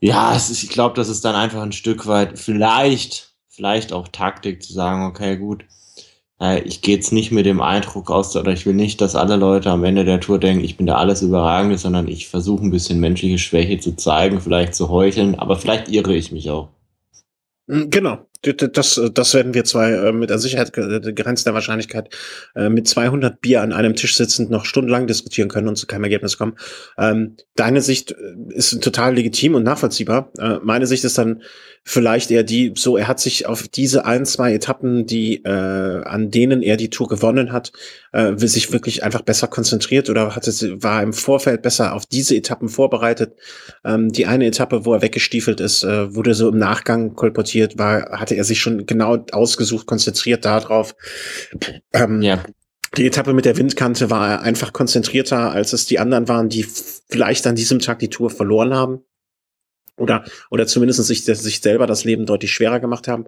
Ja, es ist, ich glaube, das ist dann einfach ein Stück weit, vielleicht, vielleicht auch Taktik zu sagen, okay, gut, äh, ich gehe jetzt nicht mit dem Eindruck aus, oder ich will nicht, dass alle Leute am Ende der Tour denken, ich bin da alles Überragende, sondern ich versuche ein bisschen menschliche Schwäche zu zeigen, vielleicht zu heucheln, aber vielleicht irre ich mich auch. Hm, genau, das, das werden wir zwei äh, mit der Sicherheit grenzender Wahrscheinlichkeit äh, mit 200 Bier an einem Tisch sitzend noch stundenlang diskutieren können und zu keinem Ergebnis kommen. Ähm, deine Sicht ist total legitim und nachvollziehbar. Meine Sicht ist dann vielleicht eher die, so er hat sich auf diese ein, zwei Etappen, die äh, an denen er die Tour gewonnen hat, äh, sich wirklich einfach besser konzentriert oder hatte war im Vorfeld besser auf diese Etappen vorbereitet. Ähm, die eine Etappe, wo er weggestiefelt ist, äh, wurde so im Nachgang kolportiert, war hatte er sich schon genau ausgesucht, konzentriert darauf. Ähm, ja. Die Etappe mit der Windkante war einfach konzentrierter, als es die anderen waren, die vielleicht an diesem Tag die Tour verloren haben oder oder zumindest sich, sich selber das Leben deutlich schwerer gemacht haben.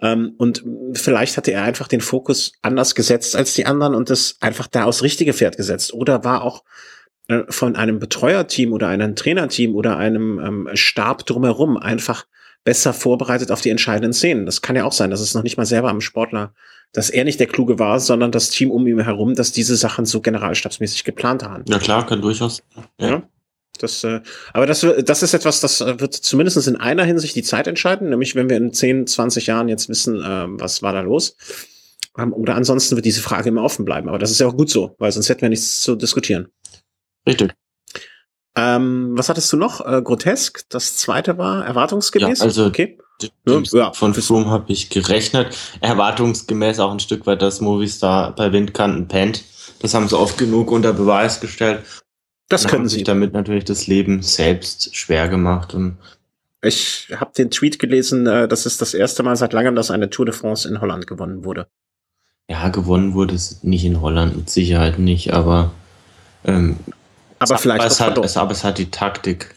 Ähm, und vielleicht hatte er einfach den Fokus anders gesetzt als die anderen und das einfach da aufs richtige Pferd gesetzt. Oder war auch äh, von einem Betreuerteam oder einem Trainerteam oder einem ähm, Stab drumherum einfach besser vorbereitet auf die entscheidenden Szenen. Das kann ja auch sein, dass es noch nicht mal selber am Sportler, dass er nicht der Kluge war, sondern das Team um ihn herum, dass diese Sachen so generalstabsmäßig geplant haben. Ja klar, kann durchaus. Ja. ja. Das, äh, aber das, das ist etwas, das äh, wird zumindest in einer Hinsicht die Zeit entscheiden, nämlich wenn wir in 10, 20 Jahren jetzt wissen, äh, was war da los. Ähm, oder ansonsten wird diese Frage immer offen bleiben. Aber das ist ja auch gut so, weil sonst hätten wir nichts zu diskutieren. Richtig. Ähm, was hattest du noch? Äh, grotesk. Das zweite war erwartungsgemäß. Ja, also okay. Ja, von Froome habe ich gerechnet. Erwartungsgemäß auch ein Stück weit, dass Movistar bei Windkanten pennt. Das haben sie oft genug unter Beweis gestellt. Das können sie. sich damit natürlich das Leben selbst schwer gemacht. Und ich habe den Tweet gelesen, äh, das ist das erste Mal seit langem, dass eine Tour de France in Holland gewonnen wurde. Ja, gewonnen wurde es nicht in Holland, mit Sicherheit nicht, aber ähm, aber vielleicht es hat, es, aber es hat die Taktik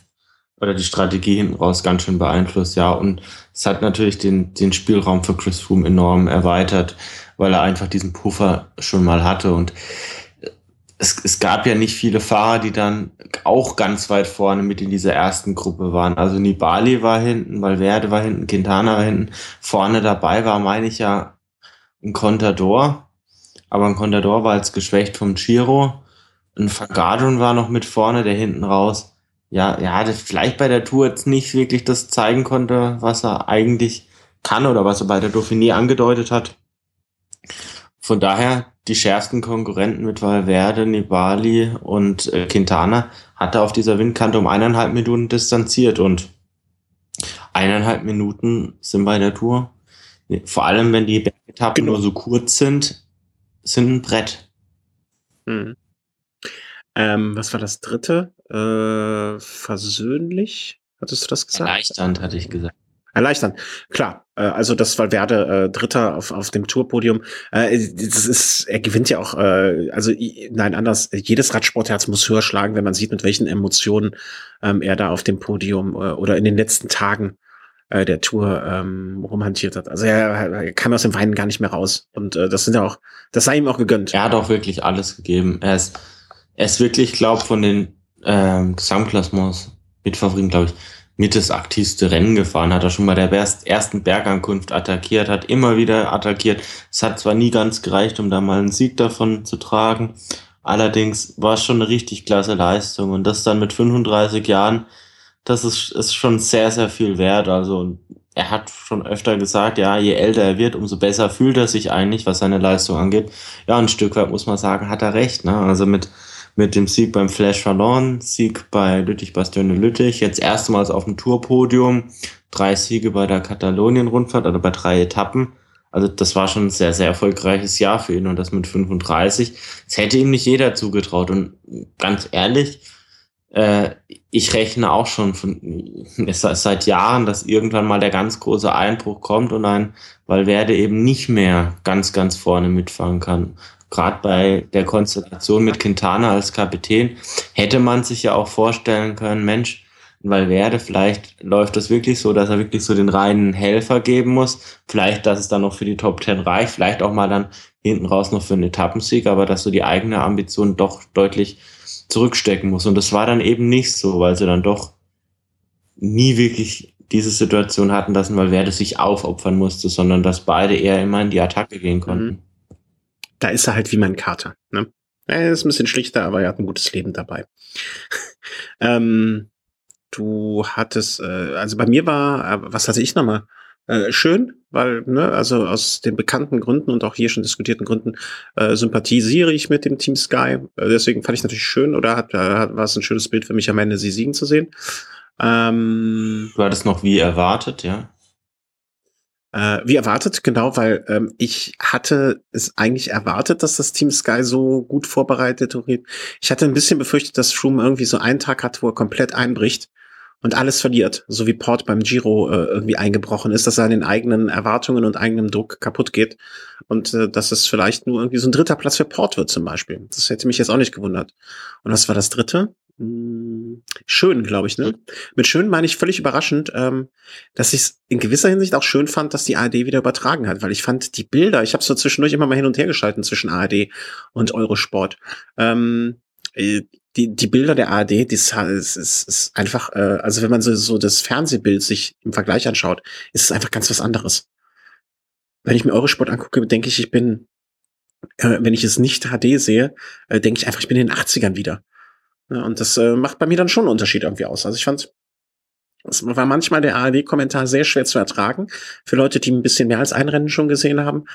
oder die Strategie hinten raus ganz schön beeinflusst, ja. Und es hat natürlich den, den Spielraum für Chris Froome enorm erweitert, weil er einfach diesen Puffer schon mal hatte. Und es, es gab ja nicht viele Fahrer, die dann auch ganz weit vorne mit in dieser ersten Gruppe waren. Also Nibali war hinten, Valverde war hinten, Quintana war hinten. Vorne dabei war, meine ich ja, ein Contador. Aber ein Contador war jetzt geschwächt vom Giro. Ein Fagadron war noch mit vorne, der hinten raus. Ja, ja, das vielleicht bei der Tour jetzt nicht wirklich das zeigen konnte, was er eigentlich kann oder was er bei der Dauphiné angedeutet hat. Von daher die schärfsten Konkurrenten mit Valverde, Nibali und äh, Quintana hat er auf dieser Windkante um eineinhalb Minuten distanziert und eineinhalb Minuten sind bei der Tour, vor allem wenn die Bergetappen genau. nur so kurz sind, sind ein Brett. Hm. Ähm, was war das dritte? Äh, versöhnlich? Hattest du das gesagt? Erleichternd, hatte ich gesagt. Erleichtern, klar. Äh, also das Valverde äh, Dritter auf, auf dem Tourpodium. Äh, das ist, er gewinnt ja auch, äh, also nein, anders, jedes Radsportherz muss höher schlagen, wenn man sieht, mit welchen Emotionen ähm, er da auf dem Podium äh, oder in den letzten Tagen äh, der Tour ähm, rumhantiert hat. Also er, er kam aus dem Weinen gar nicht mehr raus. Und äh, das sind ja auch, das sei ihm auch gegönnt. Er hat auch wirklich alles gegeben. Er ist, er ist wirklich, glaube von den ähm, Gesamtklassements mit Favoriten, glaube ich, mit das aktivste Rennen gefahren, hat er schon bei der ersten Bergankunft attackiert, hat immer wieder attackiert. Es hat zwar nie ganz gereicht, um da mal einen Sieg davon zu tragen, allerdings war es schon eine richtig klasse Leistung und das dann mit 35 Jahren, das ist, ist schon sehr, sehr viel wert. Also er hat schon öfter gesagt, ja, je älter er wird, umso besser fühlt er sich eigentlich, was seine Leistung angeht. Ja, ein Stück weit muss man sagen, hat er recht. Ne? Also mit mit dem Sieg beim Flash verloren, Sieg bei Lüttich Bastione Lüttich, jetzt erstmals auf dem Tourpodium, drei Siege bei der Katalonien-Rundfahrt, also bei drei Etappen. Also das war schon ein sehr, sehr erfolgreiches Jahr für ihn und das mit 35. Das hätte ihm nicht jeder zugetraut. Und ganz ehrlich, äh, ich rechne auch schon von seit Jahren, dass irgendwann mal der ganz große Einbruch kommt und ein Valverde eben nicht mehr ganz, ganz vorne mitfahren kann gerade bei der Konstellation mit Quintana als Kapitän, hätte man sich ja auch vorstellen können, Mensch, Valverde, vielleicht läuft das wirklich so, dass er wirklich so den reinen Helfer geben muss. Vielleicht, dass es dann noch für die Top Ten reicht, vielleicht auch mal dann hinten raus noch für einen Etappensieg, aber dass so die eigene Ambition doch deutlich zurückstecken muss. Und das war dann eben nicht so, weil sie dann doch nie wirklich diese Situation hatten, dass ein Valverde sich aufopfern musste, sondern dass beide eher immer in die Attacke gehen konnten. Mhm. Da ist er halt wie mein Kater. Ne? Er ist ein bisschen schlichter, aber er hat ein gutes Leben dabei. ähm, Du hattest, äh, also bei mir war, äh, was hatte ich nochmal? Äh, schön, weil, ne, also aus den bekannten Gründen und auch hier schon diskutierten Gründen äh, sympathisiere ich mit dem Team Sky. Äh, deswegen fand ich natürlich schön oder hat, äh, hat, war es ein schönes Bild für mich am Ende, sie siegen zu sehen. Ähm, du hattest noch wie erwartet, ja? Äh, wie erwartet, genau, weil ähm, ich hatte es eigentlich erwartet, dass das Team Sky so gut vorbereitet ist. Ich hatte ein bisschen befürchtet, dass Schum irgendwie so einen Tag hat, wo er komplett einbricht und alles verliert, so wie Port beim Giro äh, irgendwie eingebrochen ist, dass er an den eigenen Erwartungen und eigenem Druck kaputt geht und äh, dass es vielleicht nur irgendwie so ein dritter Platz für Port wird zum Beispiel. Das hätte mich jetzt auch nicht gewundert. Und was war das dritte? Hm, schön, glaube ich, ne? Mit schön meine ich völlig überraschend, ähm, dass ich es in gewisser Hinsicht auch schön fand, dass die ARD wieder übertragen hat, weil ich fand die Bilder, ich habe so zwischendurch immer mal hin und her geschalten zwischen ARD und Eurosport. Ähm, äh, die, die Bilder der ARD, die ist, ist, ist einfach, äh, also wenn man so, so das Fernsehbild sich im Vergleich anschaut, ist es einfach ganz was anderes. Wenn ich mir Eurosport angucke, denke ich, ich bin, äh, wenn ich es nicht HD sehe, äh, denke ich einfach, ich bin in den 80ern wieder. Ja, und das äh, macht bei mir dann schon einen Unterschied irgendwie aus. Also ich fand, es war manchmal der ARD-Kommentar sehr schwer zu ertragen für Leute, die ein bisschen mehr als ein Rennen schon gesehen haben.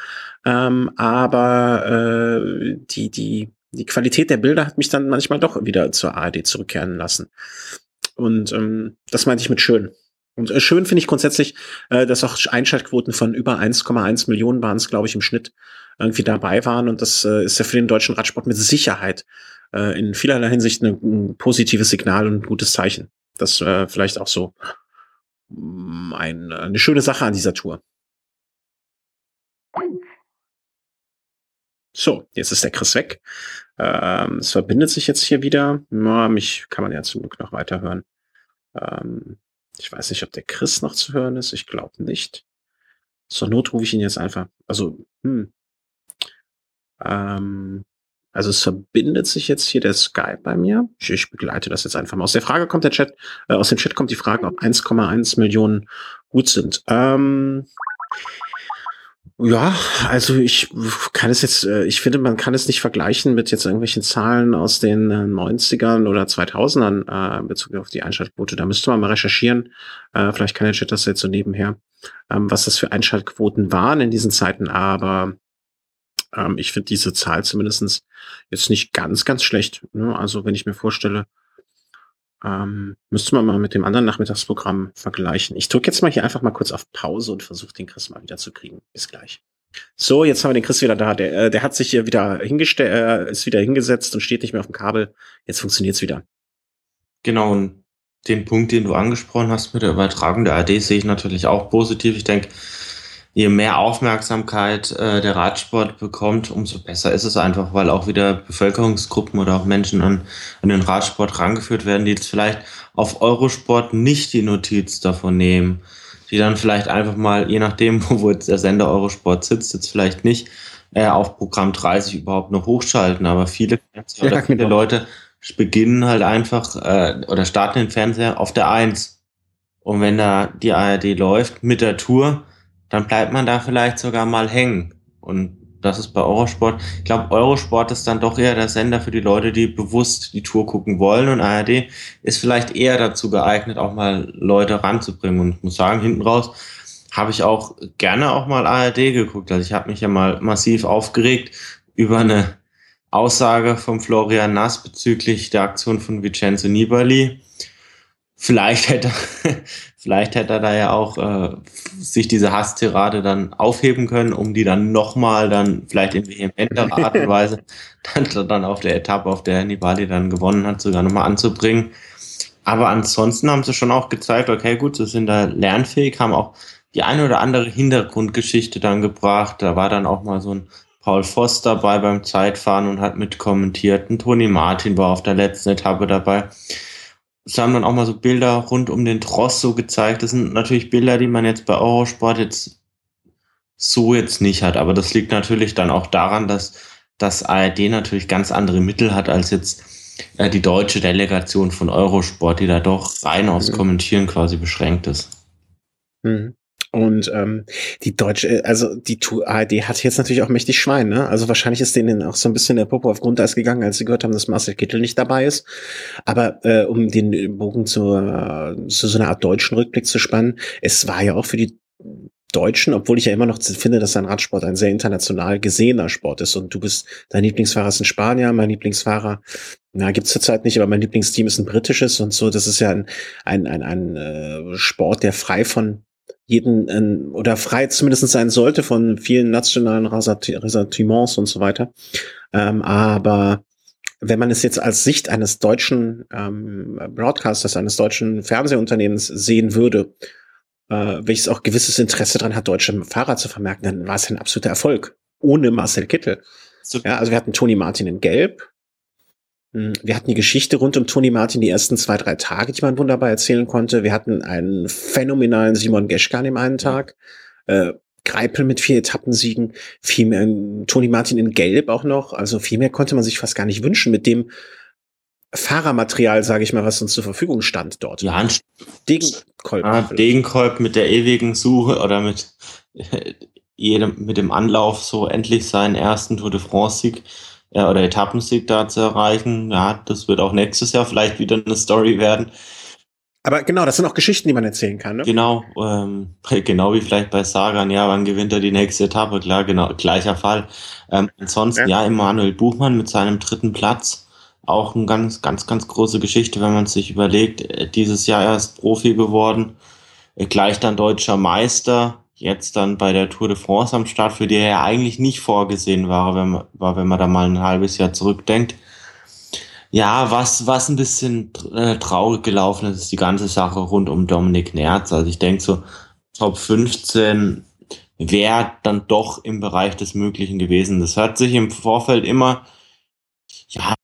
Ähm, aber äh, die, die, die Qualität der Bilder hat mich dann manchmal doch wieder zur ARD zurückkehren lassen. Und ähm, das meinte ich mit schön. Und äh, schön finde ich grundsätzlich, äh, dass auch Einschaltquoten von über 1,1 Millionen waren es, glaube ich, im Schnitt irgendwie dabei waren. Und das äh, ist ja für den deutschen Radsport mit Sicherheit äh, in vielerlei Hinsicht ein, ein positives Signal und ein gutes Zeichen. Das äh, vielleicht auch so mm, ein, eine schöne Sache an dieser Tour. So, jetzt ist der Chris weg. Ähm, es verbindet sich jetzt hier wieder. Na, mich kann man ja zum Glück noch weiterhören. Ähm, ich weiß nicht, ob der Chris noch zu hören ist. Ich glaube nicht. Zur Not rufe ich ihn jetzt einfach. Also, hm. Ähm, also es verbindet sich jetzt hier der Skype bei mir. Ich, ich, begleite das jetzt einfach mal. Aus der Frage kommt der Chat, äh, aus dem Chat kommt die Frage, ob 1,1 Millionen gut sind. Ähm, ja, also ich kann es jetzt, äh, ich finde, man kann es nicht vergleichen mit jetzt irgendwelchen Zahlen aus den 90ern äh, oder 2000ern äh, in Bezug auf die Einschaltquote. Da müsste man mal recherchieren. Äh, vielleicht kann der Chat das jetzt so nebenher, ähm, was das für Einschaltquoten waren in diesen Zeiten. Aber ähm, ich finde diese Zahl zumindestens jetzt nicht ganz, ganz schlecht. Ne? Also wenn ich mir vorstelle, ähm, müsste man mal mit dem anderen Nachmittagsprogramm vergleichen. Ich drücke jetzt mal hier einfach mal kurz auf Pause und versuche den Chris mal wieder zu kriegen. Bis gleich. So, jetzt haben wir den Chris wieder da. Der, äh, der hat sich hier wieder hingestellt, äh, ist wieder hingesetzt und steht nicht mehr auf dem Kabel. Jetzt funktioniert's wieder. Genau, und den Punkt, den du angesprochen hast mit der Übertragung der AD, sehe ich natürlich auch positiv. Ich denke, je mehr Aufmerksamkeit äh, der Radsport bekommt, umso besser ist es einfach, weil auch wieder Bevölkerungsgruppen oder auch Menschen an, an den Radsport rangeführt werden, die jetzt vielleicht auf Eurosport nicht die Notiz davon nehmen, die dann vielleicht einfach mal, je nachdem, wo jetzt der Sender Eurosport sitzt, jetzt vielleicht nicht äh, auf Programm 30 überhaupt noch hochschalten, aber viele, ja, viele genau. Leute beginnen halt einfach äh, oder starten den Fernseher auf der 1. Und wenn da die ARD läuft mit der Tour, dann bleibt man da vielleicht sogar mal hängen. Und das ist bei Eurosport. Ich glaube, Eurosport ist dann doch eher der Sender für die Leute, die bewusst die Tour gucken wollen. Und ARD ist vielleicht eher dazu geeignet, auch mal Leute ranzubringen. Und ich muss sagen, hinten raus habe ich auch gerne auch mal ARD geguckt. Also ich habe mich ja mal massiv aufgeregt über eine Aussage von Florian Nass bezüglich der Aktion von Vincenzo Nibali. Vielleicht hätte, vielleicht hätte er da ja auch äh, sich diese Hasstirade dann aufheben können, um die dann nochmal dann vielleicht in vehementerer Art und Weise dann, dann auf der Etappe, auf der Nibali dann gewonnen hat, sogar nochmal anzubringen. Aber ansonsten haben sie schon auch gezeigt, okay, gut, sie sind da lernfähig, haben auch die eine oder andere Hintergrundgeschichte dann gebracht. Da war dann auch mal so ein Paul Voss dabei beim Zeitfahren und hat mit kommentiert. Und Toni Martin war auf der letzten Etappe dabei. Es haben dann auch mal so Bilder rund um den Tross so gezeigt. Das sind natürlich Bilder, die man jetzt bei Eurosport jetzt so jetzt nicht hat. Aber das liegt natürlich dann auch daran, dass das ARD natürlich ganz andere Mittel hat als jetzt äh, die deutsche Delegation von Eurosport, die da doch rein aufs mhm. Kommentieren quasi beschränkt ist. Mhm. Und ähm, die deutsche, also die ARD hat jetzt natürlich auch mächtig Schwein, ne? Also wahrscheinlich ist denen auch so ein bisschen der Popo auf Grundeis gegangen, als sie gehört haben, dass Marcel Kittel nicht dabei ist. Aber äh, um den Bogen zu, äh, zu so einer Art deutschen Rückblick zu spannen, es war ja auch für die Deutschen, obwohl ich ja immer noch finde, dass ein Radsport ein sehr international gesehener Sport ist. Und du bist, dein Lieblingsfahrer ist ein Spanier, mein Lieblingsfahrer, na, gibt's zurzeit nicht, aber mein Lieblingsteam ist ein britisches und so. Das ist ja ein, ein, ein, ein äh, Sport, der frei von jeden äh, oder frei zumindest sein sollte von vielen nationalen Ressentiments und so weiter. Ähm, aber wenn man es jetzt als Sicht eines deutschen ähm, Broadcasters, eines deutschen Fernsehunternehmens sehen würde, äh, welches auch gewisses Interesse daran hat, deutsche Fahrer zu vermerken, dann war es ein absoluter Erfolg. Ohne Marcel Kittel. So. Ja, also wir hatten Toni Martin in Gelb. Hm, wir hatten die Geschichte rund um Toni Martin die ersten zwei, drei Tage, die man wunderbar erzählen konnte. Wir hatten einen phänomenalen Simon Geschke an dem einen Tag. Äh, Greipel mit vier Etappensiegen, viel mehr, Toni Martin in Gelb auch noch. Also viel mehr konnte man sich fast gar nicht wünschen mit dem Fahrermaterial, sage ich mal, was uns zur Verfügung stand dort. Ja, Degenkolb. Ah, Degenkolb mit der ewigen Suche oder mit jedem, mit dem Anlauf so endlich seinen ersten Tour de France-Sieg äh, oder Etappensieg da zu erreichen. Ja, das wird auch nächstes Jahr vielleicht wieder eine Story werden. Aber genau, das sind auch Geschichten, die man erzählen kann. Ne? Genau, ähm, genau wie vielleicht bei Sagan, ja, wann gewinnt er die nächste Etappe? Klar, genau, gleicher Fall. Ähm, ansonsten, ja. ja, Emanuel Buchmann mit seinem dritten Platz. Auch eine ganz, ganz, ganz große Geschichte, wenn man sich überlegt, äh, dieses Jahr erst Profi geworden, äh, gleich dann deutscher Meister, jetzt dann bei der Tour de France am Start, für die er ja eigentlich nicht vorgesehen war, wenn man, war, wenn man da mal ein halbes Jahr zurückdenkt. Ja, was, was ein bisschen äh, traurig gelaufen ist, ist die ganze Sache rund um Dominik Nerz. Also ich denke so, Top 15 wäre dann doch im Bereich des Möglichen gewesen. Das hört sich im Vorfeld immer, ja, ein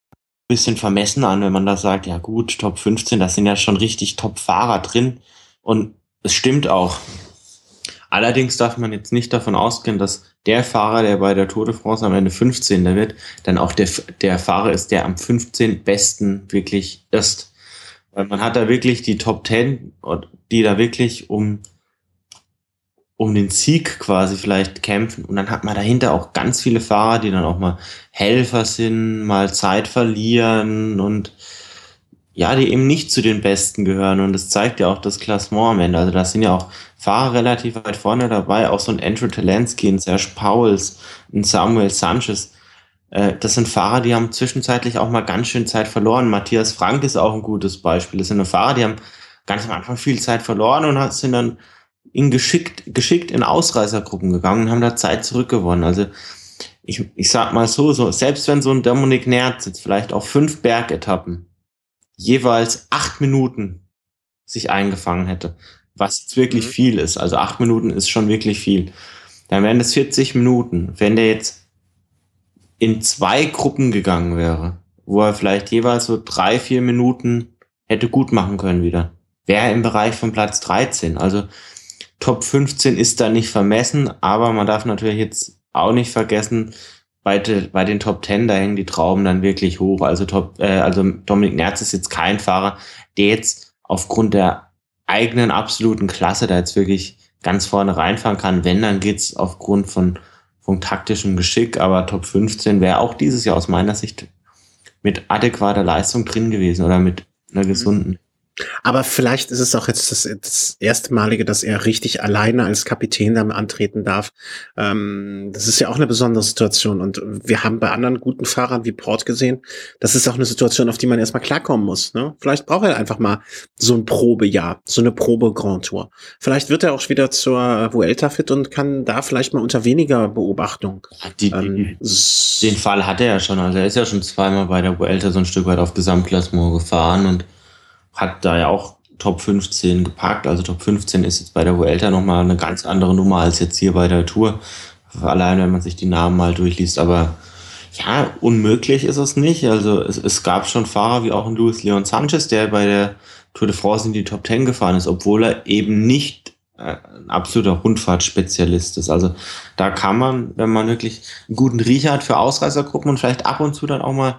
bisschen vermessen an, wenn man da sagt, ja gut, Top 15, da sind ja schon richtig Top-Fahrer drin. Und es stimmt auch. Allerdings darf man jetzt nicht davon ausgehen, dass der Fahrer, der bei der Tour de France am Ende 15. wird, dann auch der, der Fahrer ist, der am 15. besten wirklich ist. Weil man hat da wirklich die Top 10, die da wirklich um, um den Sieg quasi vielleicht kämpfen. Und dann hat man dahinter auch ganz viele Fahrer, die dann auch mal Helfer sind, mal Zeit verlieren und ja, die eben nicht zu den Besten gehören. Und das zeigt ja auch das Klassement am Ende. Also da sind ja auch Fahrer relativ weit vorne dabei, auch so ein Andrew Talansky, ein Serge Pauls, ein Samuel Sanchez. Äh, das sind Fahrer, die haben zwischenzeitlich auch mal ganz schön Zeit verloren. Matthias Frank ist auch ein gutes Beispiel. Das sind Fahrer, die haben ganz am Anfang viel Zeit verloren und sind dann in geschickt, geschickt in Ausreißergruppen gegangen und haben da Zeit zurückgewonnen. Also ich, ich sag mal so, so, selbst wenn so ein Dominik Nerz jetzt vielleicht auf fünf Bergetappen jeweils acht Minuten sich eingefangen hätte, was jetzt wirklich mhm. viel ist. Also acht Minuten ist schon wirklich viel. Dann wären das 40 Minuten. Wenn der jetzt in zwei Gruppen gegangen wäre, wo er vielleicht jeweils so drei, vier Minuten hätte gut machen können wieder, wäre er im Bereich von Platz 13. Also Top 15 ist da nicht vermessen, aber man darf natürlich jetzt auch nicht vergessen, bei, de, bei den Top Ten, da hängen die Trauben dann wirklich hoch. Also Top, äh, also Dominik Nerz ist jetzt kein Fahrer, der jetzt aufgrund der eigenen absoluten Klasse da jetzt wirklich ganz vorne reinfahren kann. Wenn, dann geht's aufgrund von, von taktischem Geschick. Aber Top 15 wäre auch dieses Jahr aus meiner Sicht mit adäquater Leistung drin gewesen oder mit einer gesunden. Aber vielleicht ist es auch jetzt das, das erste Malige, dass er richtig alleine als Kapitän dann antreten darf. Ähm, das ist ja auch eine besondere Situation. Und wir haben bei anderen guten Fahrern wie Port gesehen, das ist auch eine Situation, auf die man erstmal klarkommen muss. Ne? Vielleicht braucht er einfach mal so ein Probejahr, so eine Probe-Grand Tour. Vielleicht wird er auch wieder zur Vuelta fit und kann da vielleicht mal unter weniger Beobachtung. Die, ähm, den Fall hat er ja schon. Also er ist ja schon zweimal bei der Vuelta so ein Stück weit auf Gesamtklassement gefahren und hat da ja auch Top 15 gepackt. Also Top 15 ist jetzt bei der Vuelta nochmal eine ganz andere Nummer als jetzt hier bei der Tour. Allein, wenn man sich die Namen mal durchliest. Aber ja, unmöglich ist es nicht. Also es, es gab schon Fahrer wie auch ein Luis Leon Sanchez, der bei der Tour de France in die Top Ten gefahren ist, obwohl er eben nicht äh, ein absoluter Rundfahrtsspezialist ist. Also da kann man, wenn man wirklich einen guten Riecher hat für Ausreißergruppen und vielleicht ab und zu dann auch mal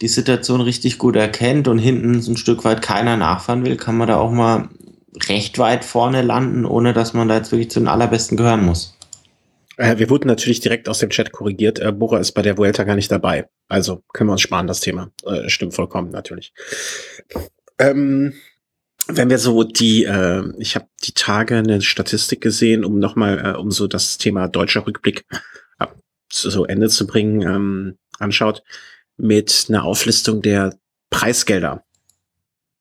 die Situation richtig gut erkennt und hinten so ein Stück weit keiner nachfahren will, kann man da auch mal recht weit vorne landen, ohne dass man da jetzt wirklich zu den allerbesten gehören muss. Äh, wir wurden natürlich direkt aus dem Chat korrigiert. Äh, Bora ist bei der Vuelta gar nicht dabei. Also können wir uns sparen, das Thema. Äh, stimmt vollkommen, natürlich. Ähm, wenn wir so die, äh, ich habe die Tage eine Statistik gesehen, um nochmal, äh, um so das Thema deutscher Rückblick so Ende zu bringen, ähm, anschaut, mit einer Auflistung der Preisgelder.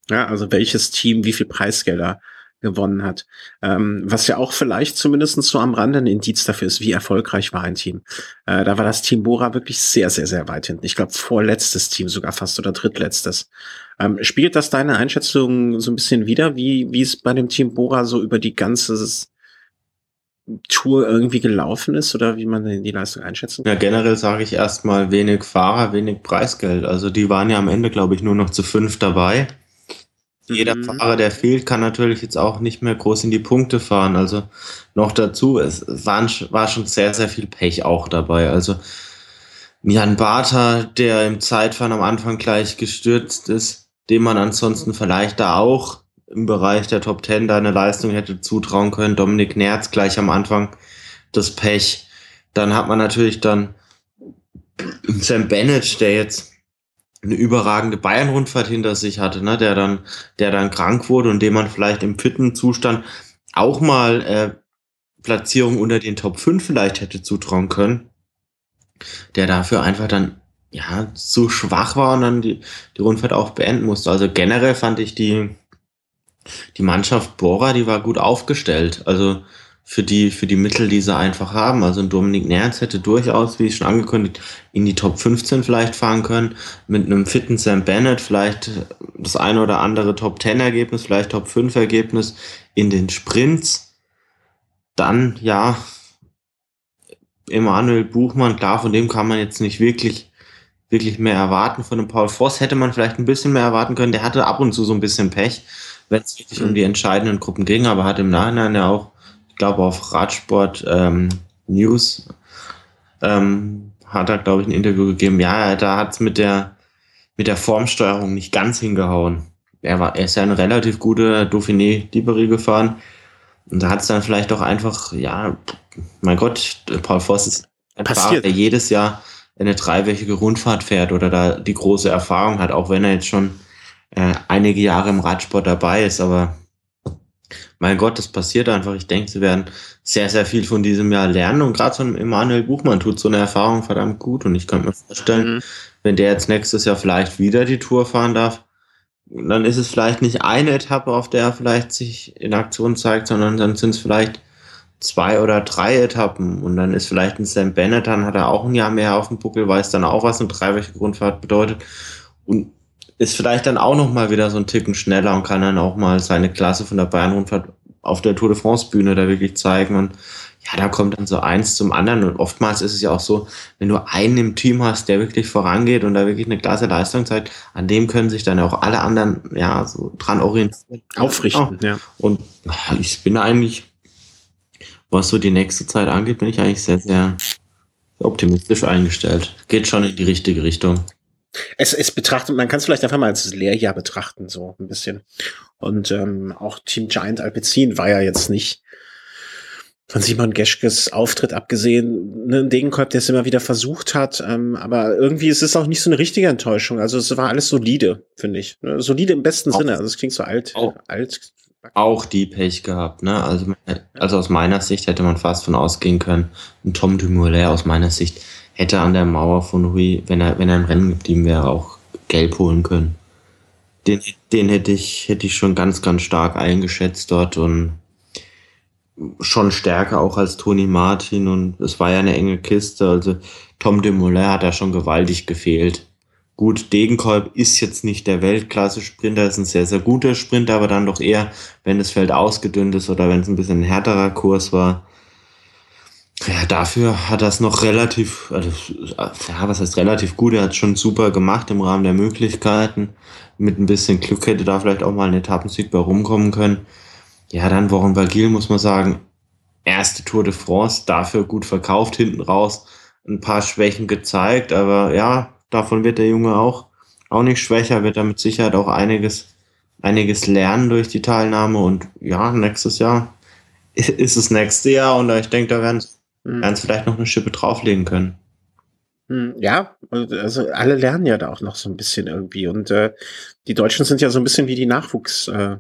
Ja, also welches Team wie viel Preisgelder gewonnen hat. Ähm, was ja auch vielleicht zumindest so am Rande ein Indiz dafür ist, wie erfolgreich war ein Team. Äh, da war das Team Bora wirklich sehr, sehr, sehr weit hinten. Ich glaube, vorletztes Team sogar fast oder drittletztes. Ähm, spielt das deine Einschätzung so ein bisschen wieder, wie, wie es bei dem Team Bora so über die ganze Tour irgendwie gelaufen ist oder wie man die Leistung einschätzen kann? Ja, generell sage ich erstmal wenig Fahrer, wenig Preisgeld. Also die waren ja am Ende, glaube ich, nur noch zu fünf dabei. Jeder mhm. Fahrer, der fehlt, kann natürlich jetzt auch nicht mehr groß in die Punkte fahren. Also noch dazu, es waren, war schon sehr, sehr viel Pech auch dabei. Also Jan Bartha, der im Zeitfahren am Anfang gleich gestürzt ist, dem man ansonsten vielleicht da auch im Bereich der Top Ten da eine Leistung hätte zutrauen können. Dominik Nerz gleich am Anfang das Pech. Dann hat man natürlich dann Sam Bennett, der jetzt eine überragende Bayern-Rundfahrt hinter sich hatte, ne, der dann, der dann krank wurde und dem man vielleicht im fitten Zustand auch mal äh, Platzierung unter den Top 5 vielleicht hätte zutrauen können, der dafür einfach dann ja zu schwach war und dann die, die Rundfahrt auch beenden musste. Also generell fand ich die, die Mannschaft Bora, die war gut aufgestellt. Also für die, für die Mittel, die sie einfach haben. Also ein Dominik Nerz hätte durchaus, wie ich schon angekündigt, in die Top 15 vielleicht fahren können. Mit einem fitten Sam Bennett vielleicht das eine oder andere Top 10 Ergebnis, vielleicht Top 5 Ergebnis in den Sprints. Dann, ja, Emanuel Buchmann, klar, von dem kann man jetzt nicht wirklich, wirklich mehr erwarten. Von dem Paul Voss hätte man vielleicht ein bisschen mehr erwarten können. Der hatte ab und zu so ein bisschen Pech, wenn es wirklich um die entscheidenden Gruppen ging, aber hat im Nachhinein ja auch ich glaube auf Radsport ähm, News ähm, hat er, glaube ich, ein Interview gegeben. Ja, da hat es mit der, mit der Formsteuerung nicht ganz hingehauen. Er, war, er ist ja eine relativ gute Dauphiné Liberi gefahren. Und da hat es dann vielleicht auch einfach, ja, mein Gott, Paul Voss ist ein Fahrer, der jedes Jahr eine dreiwöchige Rundfahrt fährt oder da die große Erfahrung hat, auch wenn er jetzt schon äh, einige Jahre im Radsport dabei ist. Aber mein Gott, das passiert einfach. Ich denke, sie werden sehr, sehr viel von diesem Jahr lernen. Und gerade so ein Emanuel Buchmann tut so eine Erfahrung verdammt gut. Und ich könnte mir vorstellen, mhm. wenn der jetzt nächstes Jahr vielleicht wieder die Tour fahren darf, dann ist es vielleicht nicht eine Etappe, auf der er vielleicht sich in Aktion zeigt, sondern dann sind es vielleicht zwei oder drei Etappen. Und dann ist vielleicht ein Sam Bennett, dann hat er auch ein Jahr mehr auf dem Buckel, weiß dann auch, was eine dreiwöchige Grundfahrt bedeutet. Und ist vielleicht dann auch noch mal wieder so ein Ticken schneller und kann dann auch mal seine Klasse von der Bayern-Rundfahrt auf der Tour de France-Bühne da wirklich zeigen. Und ja, da kommt dann so eins zum anderen. Und oftmals ist es ja auch so, wenn du einen im Team hast, der wirklich vorangeht und da wirklich eine klasse Leistung zeigt, an dem können sich dann auch alle anderen ja so dran orientieren. Aufrichten, ja. Und ich bin eigentlich, was so die nächste Zeit angeht, bin ich eigentlich sehr, sehr optimistisch eingestellt. Geht schon in die richtige Richtung. Es, es betrachtet, man kann es vielleicht einfach mal als Lehrjahr betrachten, so ein bisschen. Und ähm, auch Team Giant Alpecin war ja jetzt nicht von Simon Geschkes Auftritt abgesehen, ne, ein Degenkolb, der es immer wieder versucht hat, ähm, aber irgendwie ist es auch nicht so eine richtige Enttäuschung. Also es war alles solide, finde ich. Ne? Solide im besten auch, Sinne. Also es klingt so alt, auch, alt. Auch die Pech gehabt, ne? Also, also aus meiner Sicht hätte man fast von ausgehen können. Und Tom Dumoulin aus meiner Sicht hätte an der Mauer von Hui, wenn er, wenn er im Rennen geblieben wäre, auch gelb holen können. Den, den hätte ich, hätte ich schon ganz, ganz stark eingeschätzt dort und schon stärker auch als Toni Martin und es war ja eine enge Kiste. Also Tom de Moulin hat da schon gewaltig gefehlt. Gut, Degenkolb ist jetzt nicht der Weltklasse-Sprinter, ist ein sehr, sehr guter Sprinter, aber dann doch eher, wenn das Feld ausgedünnt ist oder wenn es ein bisschen ein härterer Kurs war. Ja, dafür hat es noch relativ, also, ja, was heißt relativ gut, er hat schon super gemacht im Rahmen der Möglichkeiten. Mit ein bisschen Glück hätte da vielleicht auch mal ein Etappensieg bei rumkommen können. Ja, dann Warren Bagil muss man sagen, erste Tour de France, dafür gut verkauft hinten raus, ein paar Schwächen gezeigt, aber ja, davon wird der Junge auch, auch nicht schwächer, wird er mit Sicherheit auch einiges, einiges lernen durch die Teilnahme und ja, nächstes Jahr ist es nächste Jahr und ich denke, da werden mhm. sie vielleicht noch eine Schippe drauflegen können. Hm, ja, also alle lernen ja da auch noch so ein bisschen irgendwie. Und äh, die Deutschen sind ja so ein bisschen wie die Nachwuchs, äh,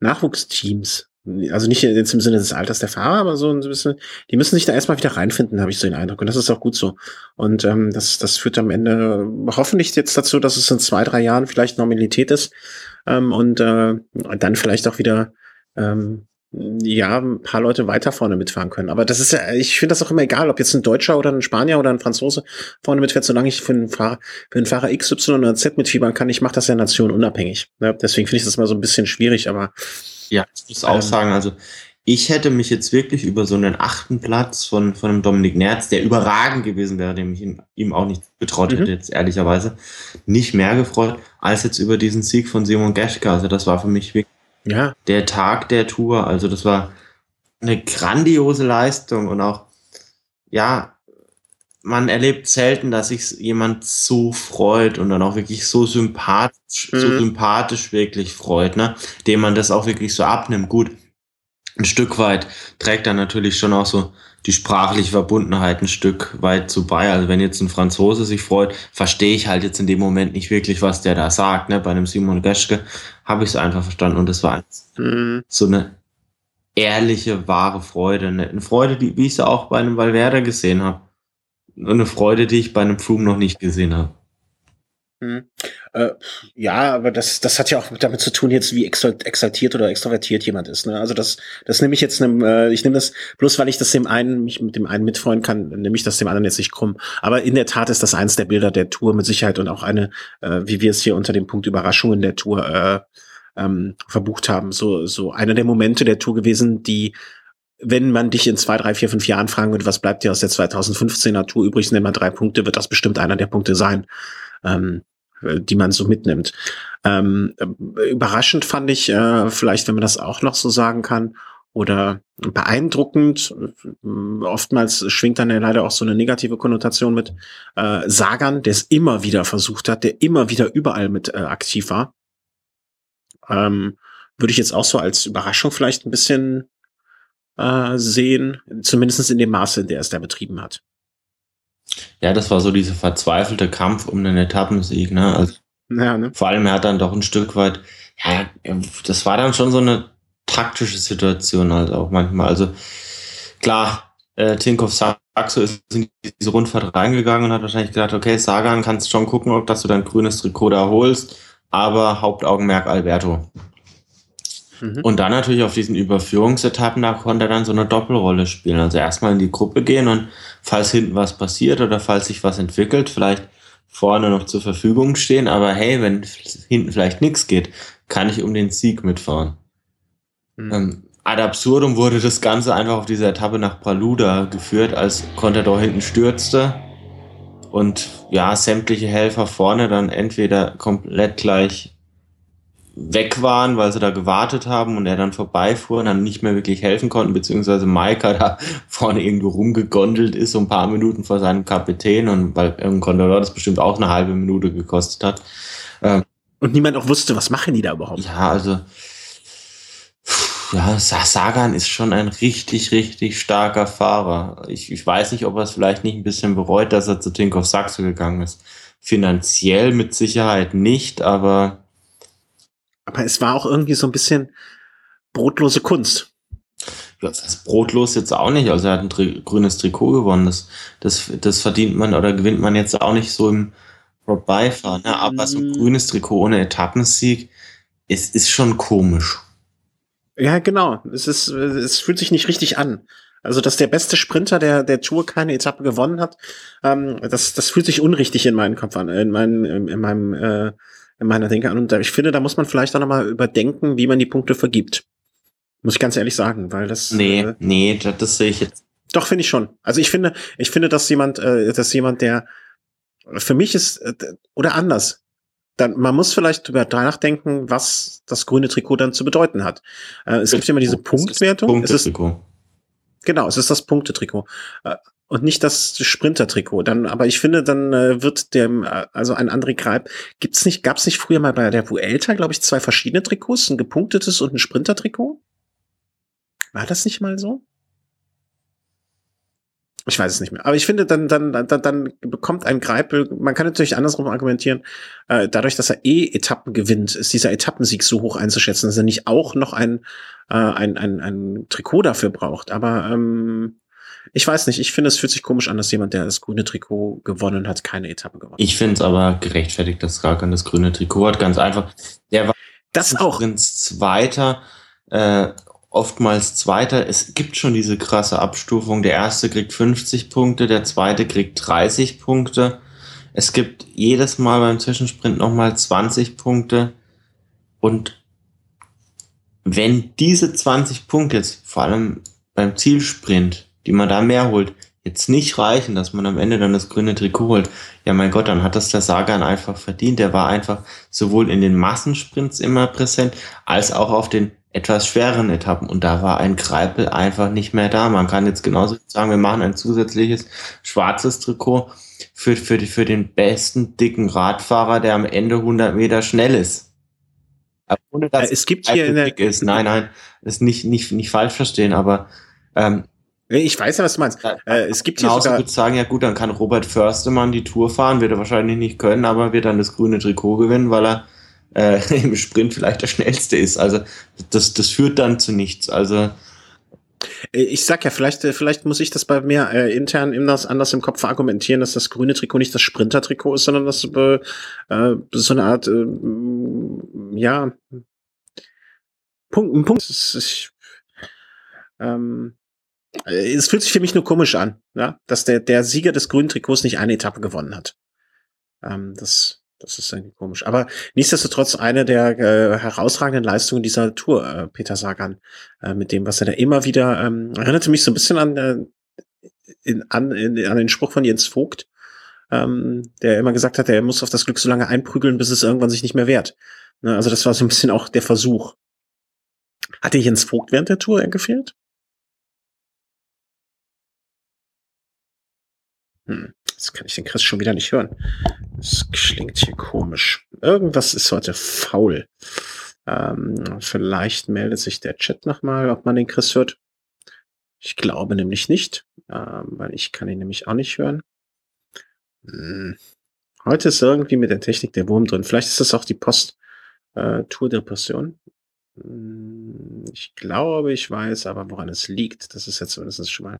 Nachwuchsteams. Also nicht jetzt im Sinne des Alters der Fahrer, aber so ein bisschen, die müssen sich da erstmal wieder reinfinden, habe ich so den Eindruck. Und das ist auch gut so. Und ähm, das, das führt am Ende hoffentlich jetzt dazu, dass es in zwei, drei Jahren vielleicht Normalität ist ähm, und äh, dann vielleicht auch wieder ähm, ja, ein paar Leute weiter vorne mitfahren können. Aber das ist ja, ich finde das auch immer egal, ob jetzt ein Deutscher oder ein Spanier oder ein Franzose vorne mitfährt, solange ich für einen Fahrer, für einen Fahrer X, Y oder Z mitfiebern kann, ich mache das ja nationunabhängig. Ja, deswegen finde ich das mal so ein bisschen schwierig, aber. Ja, ich muss auch ähm, sagen, also ich hätte mich jetzt wirklich über so einen achten Platz von, von einem Dominik Nerz, der überragend gewesen wäre, dem ich ihm, ihm auch nicht betraut hätte, mhm. jetzt ehrlicherweise, nicht mehr gefreut, als jetzt über diesen Sieg von Simon Geschke. Also das war für mich wirklich ja. der Tag der Tour. Also das war eine grandiose Leistung und auch, ja, man erlebt selten, dass sich jemand so freut und dann auch wirklich so sympathisch, mhm. so sympathisch wirklich freut, ne? Dem man das auch wirklich so abnimmt. Gut, ein Stück weit trägt dann natürlich schon auch so die sprachliche Verbundenheit ein Stück weit zu bei. Also wenn jetzt ein Franzose sich freut, verstehe ich halt jetzt in dem Moment nicht wirklich, was der da sagt. Ne? Bei einem Simon Geschke habe ich es einfach verstanden und es war mhm. so eine ehrliche, wahre Freude. Ne? Eine Freude, die, wie ich sie auch bei einem Valverde gesehen habe. Eine Freude, die ich bei einem Froome noch nicht gesehen habe. Hm. Äh, ja, aber das, das hat ja auch damit zu tun, jetzt wie exaltiert oder extrovertiert jemand ist. Ne? Also das, das nehme ich jetzt, nem, äh, ich nehme das bloß, weil ich das dem einen mich mit dem einen mitfreuen kann, nehme ich das dem anderen jetzt nicht krumm. Aber in der Tat ist das eins der Bilder der Tour mit Sicherheit und auch eine, äh, wie wir es hier unter dem Punkt Überraschungen der Tour äh, ähm, verbucht haben, so so einer der Momente der Tour gewesen, die wenn man dich in zwei, drei, vier, fünf Jahren fragen würde, was bleibt dir aus der 2015er Tour übrig, nenn mal drei Punkte, wird das bestimmt einer der Punkte sein ähm, die man so mitnimmt. Ähm, überraschend fand ich, äh, vielleicht, wenn man das auch noch so sagen kann, oder beeindruckend, oftmals schwingt dann ja leider auch so eine negative Konnotation mit, äh, Sagan, der es immer wieder versucht hat, der immer wieder überall mit äh, aktiv war. Ähm, würde ich jetzt auch so als Überraschung vielleicht ein bisschen äh, sehen, zumindest in dem Maße, in der es da betrieben hat. Ja, das war so dieser verzweifelte Kampf um den Etappensieg, ne? Also, ja, ne? Vor allem, er hat dann doch ein Stück weit, ja, das war dann schon so eine taktische Situation halt auch manchmal. Also klar, äh, Tinkoff Saxo ist in diese Rundfahrt reingegangen und hat wahrscheinlich gedacht, okay, Sagan, kannst schon gucken, ob dass du dein grünes Trikot da holst, aber Hauptaugenmerk Alberto. Mhm. Und dann natürlich auf diesen Überführungsetappen, da konnte er dann so eine Doppelrolle spielen. Also erstmal in die Gruppe gehen und falls hinten was passiert oder falls sich was entwickelt, vielleicht vorne noch zur Verfügung stehen. Aber hey, wenn hinten vielleicht nichts geht, kann ich um den Sieg mitfahren. Mhm. Ähm, ad absurdum wurde das Ganze einfach auf dieser Etappe nach Paluda geführt, als Contador hinten stürzte und ja, sämtliche Helfer vorne dann entweder komplett gleich weg waren, weil sie da gewartet haben und er dann vorbeifuhr und dann nicht mehr wirklich helfen konnten, beziehungsweise Maika da vorne irgendwo rumgegondelt ist, so ein paar Minuten vor seinem Kapitän und weil im Kondolor das bestimmt auch eine halbe Minute gekostet hat. Ähm, und niemand auch wusste, was machen die da überhaupt? Ja, also ja, Sagan ist schon ein richtig, richtig starker Fahrer. Ich, ich weiß nicht, ob er es vielleicht nicht ein bisschen bereut, dass er zu Tinkoff Saxo gegangen ist. Finanziell mit Sicherheit nicht, aber aber es war auch irgendwie so ein bisschen brotlose Kunst. Ja, das ist brotlos jetzt auch nicht. Also er hat ein Tri grünes Trikot gewonnen. Das, das, das verdient man oder gewinnt man jetzt auch nicht so im Vorbeifahren. Ne? Aber so ein mm. grünes Trikot ohne Etappensieg, es ist schon komisch. Ja, genau. Es ist, es fühlt sich nicht richtig an. Also, dass der beste Sprinter der, der Tour keine Etappe gewonnen hat, ähm, das, das fühlt sich unrichtig in meinem Kopf an, in meinem, in meinem äh, in meiner Denke an. Und ich finde, da muss man vielleicht auch nochmal überdenken, wie man die Punkte vergibt. Muss ich ganz ehrlich sagen, weil das. Nee, äh, nee, das, das sehe ich jetzt Doch, finde ich schon. Also ich finde, ich finde, dass jemand, äh, dass jemand, der für mich ist, äh, oder anders, dann, man muss vielleicht darüber nachdenken, was das grüne Trikot dann zu bedeuten hat. Äh, es gibt ja immer diese Punktwertung. Punktetrikot. Genau, es ist das Punktetrikot. Und nicht das Sprinter-Trikot. Dann, aber ich finde, dann äh, wird dem, äh, also ein André Greib, gibt's nicht, gab's nicht früher mal bei der Vuelta, glaube ich, zwei verschiedene Trikots, ein gepunktetes und ein Sprinter-Trikot? War das nicht mal so? Ich weiß es nicht mehr. Aber ich finde, dann, dann, dann, dann bekommt ein Greipel, man kann natürlich andersrum argumentieren, äh, dadurch, dass er eh Etappen gewinnt, ist dieser Etappensieg so hoch einzuschätzen, dass er nicht auch noch ein, äh, ein, ein, ein Trikot dafür braucht. Aber ähm, ich weiß nicht, ich finde, es fühlt sich komisch an, dass jemand, der das grüne Trikot gewonnen hat, keine Etappe gewonnen hat. Ich finde es aber gerechtfertigt, dass Rakan das grüne Trikot hat. Ganz einfach. Der war das auch. Zweiter. Äh, oftmals Zweiter. Es gibt schon diese krasse Abstufung. Der erste kriegt 50 Punkte, der zweite kriegt 30 Punkte. Es gibt jedes Mal beim Zwischensprint nochmal 20 Punkte. Und wenn diese 20 Punkte jetzt vor allem beim Zielsprint, die man da mehr holt, jetzt nicht reichen, dass man am Ende dann das grüne Trikot holt, ja mein Gott, dann hat das der Sagan einfach verdient. Der war einfach sowohl in den Massensprints immer präsent, als auch auf den etwas schwereren Etappen und da war ein Kreipel einfach nicht mehr da. Man kann jetzt genauso sagen, wir machen ein zusätzliches schwarzes Trikot für, für, für den besten dicken Radfahrer, der am Ende 100 Meter schnell ist. Aber ohne dass es gibt hier eine, ist. Nein, nein, das nicht, nicht, nicht falsch verstehen, aber ähm, ich weiß ja, was du meinst. Äh, es gibt hier sogar... würde sagen, ja gut, dann kann Robert Förstemann die Tour fahren, wird er wahrscheinlich nicht können, aber wird dann das grüne Trikot gewinnen, weil er äh, im Sprint vielleicht der schnellste ist. Also das, das führt dann zu nichts. Also äh, ich sag ja, vielleicht, äh, vielleicht muss ich das bei mir äh, intern anders, anders im Kopf argumentieren, dass das grüne Trikot nicht das Sprinter-Trikot ist, sondern dass äh, äh, so eine Art, äh, ja, Punkt, ein Punkt. Ich, ähm, es fühlt sich für mich nur komisch an, ja, dass der, der Sieger des grünen Trikots nicht eine Etappe gewonnen hat. Ähm, das, das ist irgendwie komisch. Aber nichtsdestotrotz eine der äh, herausragenden Leistungen dieser Tour, äh, Peter Sagan, äh, mit dem, was er da immer wieder, ähm, erinnerte mich so ein bisschen an, äh, in, an, in, an den Spruch von Jens Vogt, ähm, der immer gesagt hat, er muss auf das Glück so lange einprügeln, bis es irgendwann sich nicht mehr wehrt. Ne, also das war so ein bisschen auch der Versuch. Hatte Jens Vogt während der Tour gefehlt? Hm. Jetzt kann ich den Chris schon wieder nicht hören. Das klingt hier komisch. Irgendwas ist heute faul. Ähm, vielleicht meldet sich der Chat nochmal, ob man den Chris hört. Ich glaube nämlich nicht, ähm, weil ich kann ihn nämlich auch nicht hören. Hm. Heute ist irgendwie mit der Technik der Wurm drin. Vielleicht ist das auch die Post-Tour-Depression. Äh, hm, ich glaube, ich weiß aber, woran es liegt. Das ist jetzt zumindest schon mal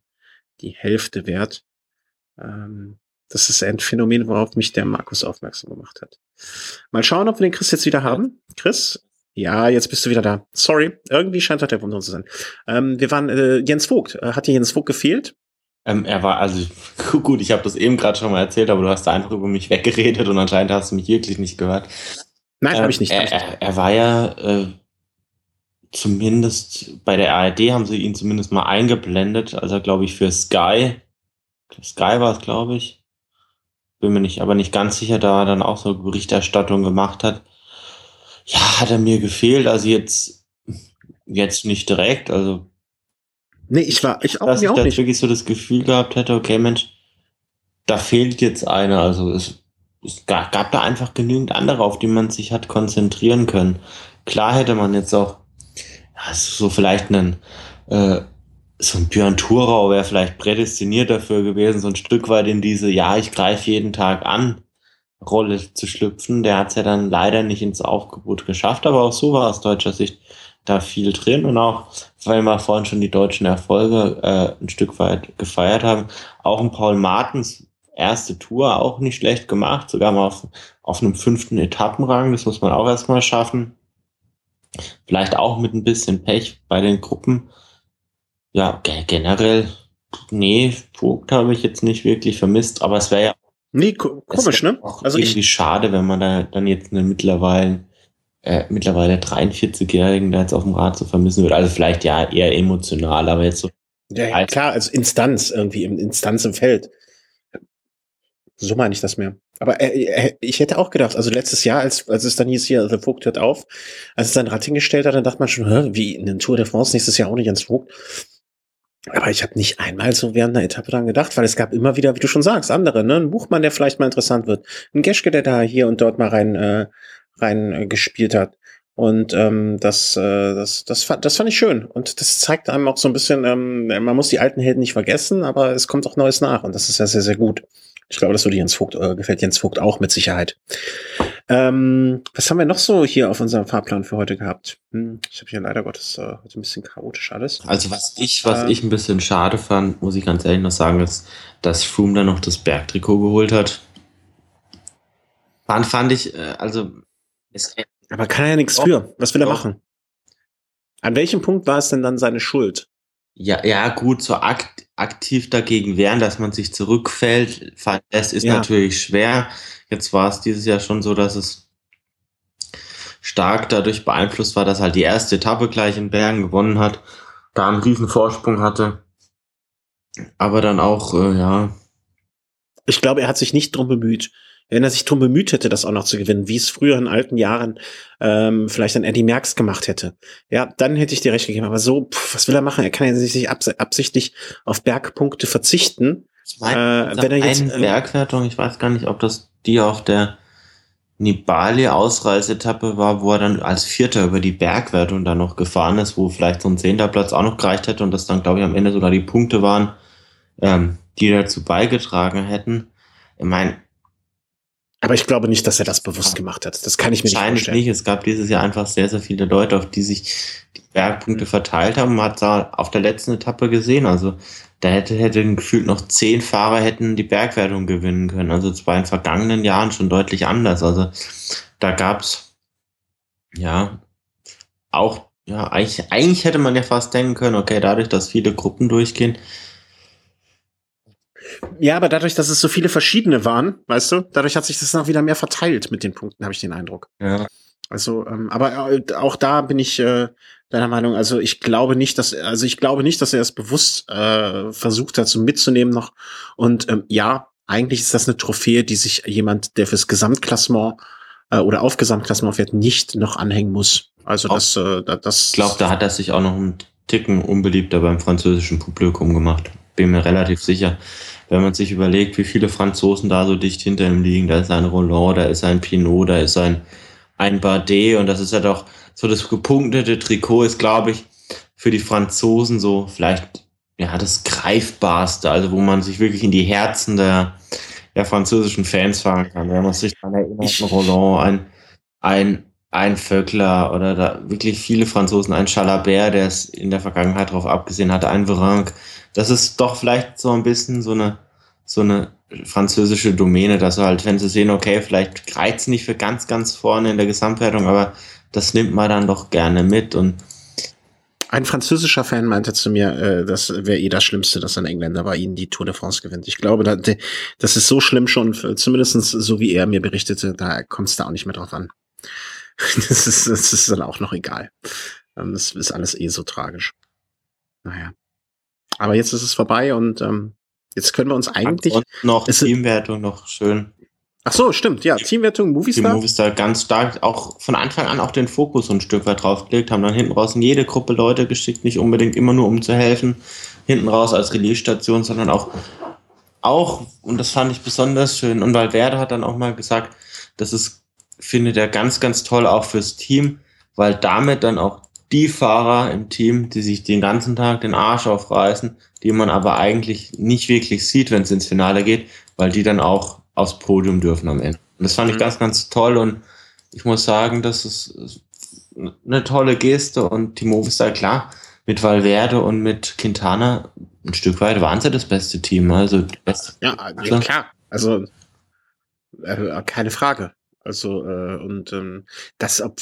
die Hälfte wert. Ähm, das ist ein Phänomen, worauf mich der Markus aufmerksam gemacht hat. Mal schauen, ob wir den Chris jetzt wieder haben. Chris? Ja, jetzt bist du wieder da. Sorry, irgendwie scheint das der Wunder zu sein. Ähm, wir waren äh, Jens Vogt. Äh, hat dir Jens Vogt gefehlt? Ähm, er war, also gut, ich habe das eben gerade schon mal erzählt, aber du hast da einfach über mich weggeredet und anscheinend hast du mich wirklich nicht gehört. Nein, ähm, habe ich nicht. Er, er, er war ja äh, zumindest bei der ARD haben sie ihn zumindest mal eingeblendet, also glaube ich für Sky. Sky war es, glaube ich bin mir nicht, aber nicht ganz sicher, da er dann auch so Berichterstattung gemacht hat. Ja, hat er mir gefehlt, also jetzt, jetzt nicht direkt, also. Nee, ich war, ich auch, dass ich auch nicht. wirklich so das Gefühl gehabt hätte, okay, Mensch, da fehlt jetzt einer, also es, es gab, gab da einfach genügend andere, auf die man sich hat konzentrieren können. Klar hätte man jetzt auch, ja, so vielleicht einen, äh, so ein Björn Thurau wäre vielleicht prädestiniert dafür gewesen, so ein Stück weit in diese, ja, ich greife jeden Tag an Rolle zu schlüpfen. Der hat es ja dann leider nicht ins Aufgebot geschafft, aber auch so war aus deutscher Sicht da viel drin und auch, weil wir vorhin schon die deutschen Erfolge äh, ein Stück weit gefeiert haben, auch ein Paul Martens erste Tour auch nicht schlecht gemacht, sogar mal auf, auf einem fünften Etappenrang, das muss man auch erstmal schaffen. Vielleicht auch mit ein bisschen Pech bei den Gruppen ja, generell, nee, Vogt habe ich jetzt nicht wirklich vermisst, aber es wäre ja. Nee, komisch, ne? Also irgendwie ich, schade, wenn man da dann jetzt eine mittlerweile, äh, mittlerweile 43-Jährigen da jetzt auf dem Rad so vermissen würde. Also vielleicht ja eher emotional, aber jetzt so Ja, klar, als Instanz irgendwie, im Instanz im Feld. So meine ich das mehr. Aber äh, äh, ich hätte auch gedacht, also letztes Jahr, als, als es dann hieß hier, The Vogt hört auf, als es dann Rad hingestellt hat, dann dachte man schon, hä, wie in den Tour de France nächstes Jahr auch nicht ans Vogt. Aber ich habe nicht einmal so während der Etappe dran gedacht, weil es gab immer wieder, wie du schon sagst, andere, ne? Ein Buchmann, der vielleicht mal interessant wird. Ein Geschke, der da hier und dort mal rein, äh, rein äh, gespielt hat. Und ähm, das, äh, das, das, das fand ich schön. Und das zeigt einem auch so ein bisschen, ähm, man muss die alten Helden nicht vergessen, aber es kommt auch Neues nach. Und das ist ja sehr, sehr gut. Ich glaube, das würde Jens Vogt, äh, gefällt Jens Vogt auch mit Sicherheit. Ähm, was haben wir noch so hier auf unserem Fahrplan für heute gehabt? Hm, ich habe hier leider Gottes äh, ein bisschen chaotisch alles. Also was ich, was ähm, ich ein bisschen schade fand, muss ich ganz ehrlich noch sagen, ist, dass Froome dann noch das Bergtrikot geholt hat. Fand, fand ich, äh, also es, aber kann er ja nichts für. Was will er machen? An welchem Punkt war es denn dann seine Schuld? Ja, ja, gut, so akt, aktiv dagegen wehren, dass man sich zurückfällt, das ist ja. natürlich schwer. Jetzt war es dieses Jahr schon so, dass es stark dadurch beeinflusst war, dass halt die erste Etappe gleich in Bergen gewonnen hat, da einen riesen Vorsprung hatte. Aber dann auch, äh, ja. Ich glaube, er hat sich nicht drum bemüht wenn er sich drum bemüht hätte, das auch noch zu gewinnen, wie es früher in alten Jahren ähm, vielleicht ein Eddie Merckx gemacht hätte, ja, dann hätte ich dir recht gegeben. Aber so, pff, was will er machen? Er kann ja sich abs absichtlich auf Bergpunkte verzichten. Ich meine, äh, wenn er jetzt eine Bergwertung, ich weiß gar nicht, ob das die auf der Nibali-Ausreisetappe war, wo er dann als Vierter über die Bergwertung dann noch gefahren ist, wo vielleicht so ein zehnter Platz auch noch gereicht hätte und das dann, glaube ich, am Ende sogar die Punkte waren, ähm, die dazu beigetragen hätten. Ich meine, aber ich glaube nicht, dass er das bewusst gemacht hat. Das kann ich mir nicht vorstellen. nicht. Es gab dieses Jahr einfach sehr, sehr viele Leute, auf die sich die Bergpunkte verteilt haben. Man hat da auf der letzten Etappe gesehen. Also da hätte, hätte gefühlt noch zehn Fahrer hätten die Bergwertung gewinnen können. Also es war in vergangenen Jahren schon deutlich anders. Also da gab's ja auch, ja, eigentlich, eigentlich hätte man ja fast denken können, okay, dadurch, dass viele Gruppen durchgehen, ja, aber dadurch, dass es so viele verschiedene waren, weißt du, dadurch hat sich das noch wieder mehr verteilt mit den Punkten, habe ich den Eindruck. Ja. Also, ähm, aber äh, auch da bin ich äh, deiner Meinung. Also ich glaube nicht, dass also ich glaube nicht, dass er es bewusst äh, versucht hat, so mitzunehmen noch. Und ähm, ja, eigentlich ist das eine Trophäe, die sich jemand, der fürs Gesamtklassement äh, oder auf Gesamtklassement fährt, nicht noch anhängen muss. Also das, äh, das. Ich glaube, da hat er sich auch noch einen Ticken unbeliebter beim französischen Publikum gemacht. Bin mir relativ sicher wenn man sich überlegt, wie viele Franzosen da so dicht hinter ihm liegen, da ist ein Roland, da ist ein Pinot, da ist ein, ein Bardet und das ist ja doch so das gepunktete Trikot ist, glaube ich, für die Franzosen so vielleicht ja das greifbarste, also wo man sich wirklich in die Herzen der, der französischen Fans fahren kann. Wenn man sich daran erinnert, ein Roland, ein, ein, ein Vöckler oder da wirklich viele Franzosen, ein Chalabert, der es in der Vergangenheit darauf abgesehen hatte, ein Veranque, das ist doch vielleicht so ein bisschen so eine, so eine französische Domäne, dass sie halt, wenn sie sehen, okay, vielleicht reizt nicht für ganz, ganz vorne in der Gesamtwertung, aber das nimmt man dann doch gerne mit und ein französischer Fan meinte zu mir, äh, das wäre eh das Schlimmste, dass ein Engländer bei ihnen die Tour de France gewinnt. Ich glaube, da, das ist so schlimm schon, zumindestens so wie er mir berichtete, da kommt es da auch nicht mehr drauf an. Das ist, das ist dann auch noch egal. Ähm, das ist alles eh so tragisch. Naja. Aber jetzt ist es vorbei und ähm, jetzt können wir uns eigentlich. Und noch Teamwertung noch schön. Ach so, stimmt, ja, Teamwertung, Movistar. Die Movistar ganz stark auch von Anfang an auch den Fokus so ein Stück weit draufgelegt, haben dann hinten raus in jede Gruppe Leute geschickt, nicht unbedingt immer nur um zu helfen, hinten raus als Relaisstation, sondern auch, auch, und das fand ich besonders schön, und Valverde hat dann auch mal gesagt, das ist, findet er ganz, ganz toll auch fürs Team, weil damit dann auch die Fahrer im Team, die sich den ganzen Tag den Arsch aufreißen, die man aber eigentlich nicht wirklich sieht, wenn es ins Finale geht, weil die dann auch aufs Podium dürfen am Ende. Und das fand mhm. ich ganz, ganz toll und ich muss sagen, das ist eine tolle Geste und Timo ist da klar, mit Valverde und mit Quintana ein Stück weit waren sie das beste Team. Also beste ja, ja, klar. Also äh, keine Frage. Also äh, und ähm, das ob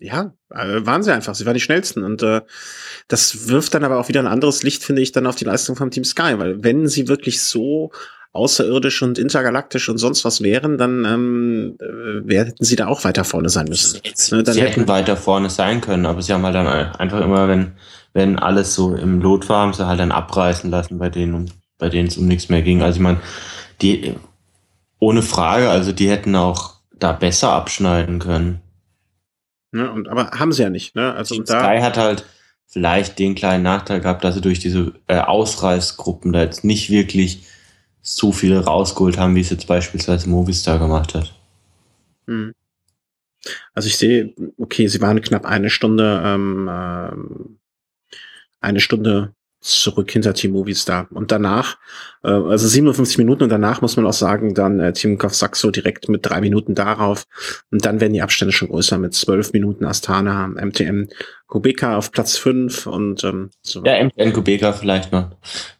ja, äh, waren sie einfach. Sie waren die schnellsten. Und äh, das wirft dann aber auch wieder ein anderes Licht, finde ich, dann auf die Leistung vom Team Sky. Weil wenn sie wirklich so außerirdisch und intergalaktisch und sonst was wären, dann ähm, äh, hätten sie da auch weiter vorne sein müssen. Ne, dann sie hätten, hätten weiter vorne sein können, aber sie haben halt dann einfach immer, wenn wenn alles so im Lot war, haben sie halt dann abreißen lassen bei denen, bei denen es um nichts mehr ging. Also ich meine, die, ohne Frage, also die hätten auch da besser abschneiden können. Ne, und, aber haben sie ja nicht. Ne? Also da Sky hat halt vielleicht den kleinen Nachteil gehabt, dass sie durch diese äh, Ausreißgruppen da jetzt nicht wirklich so viele rausgeholt haben, wie es jetzt beispielsweise Movistar gemacht hat. Hm. Also ich sehe, okay, sie waren knapp eine Stunde, ähm, äh, eine Stunde zurück hinter Team Movistar. Und danach, äh, also 57 Minuten und danach muss man auch sagen, dann äh, Team Saxo direkt mit drei Minuten darauf. Und dann werden die Abstände schon größer mit zwölf Minuten Astana, MTM Kubeka auf Platz fünf und ähm, so. Ja, MTM Kubeka vielleicht noch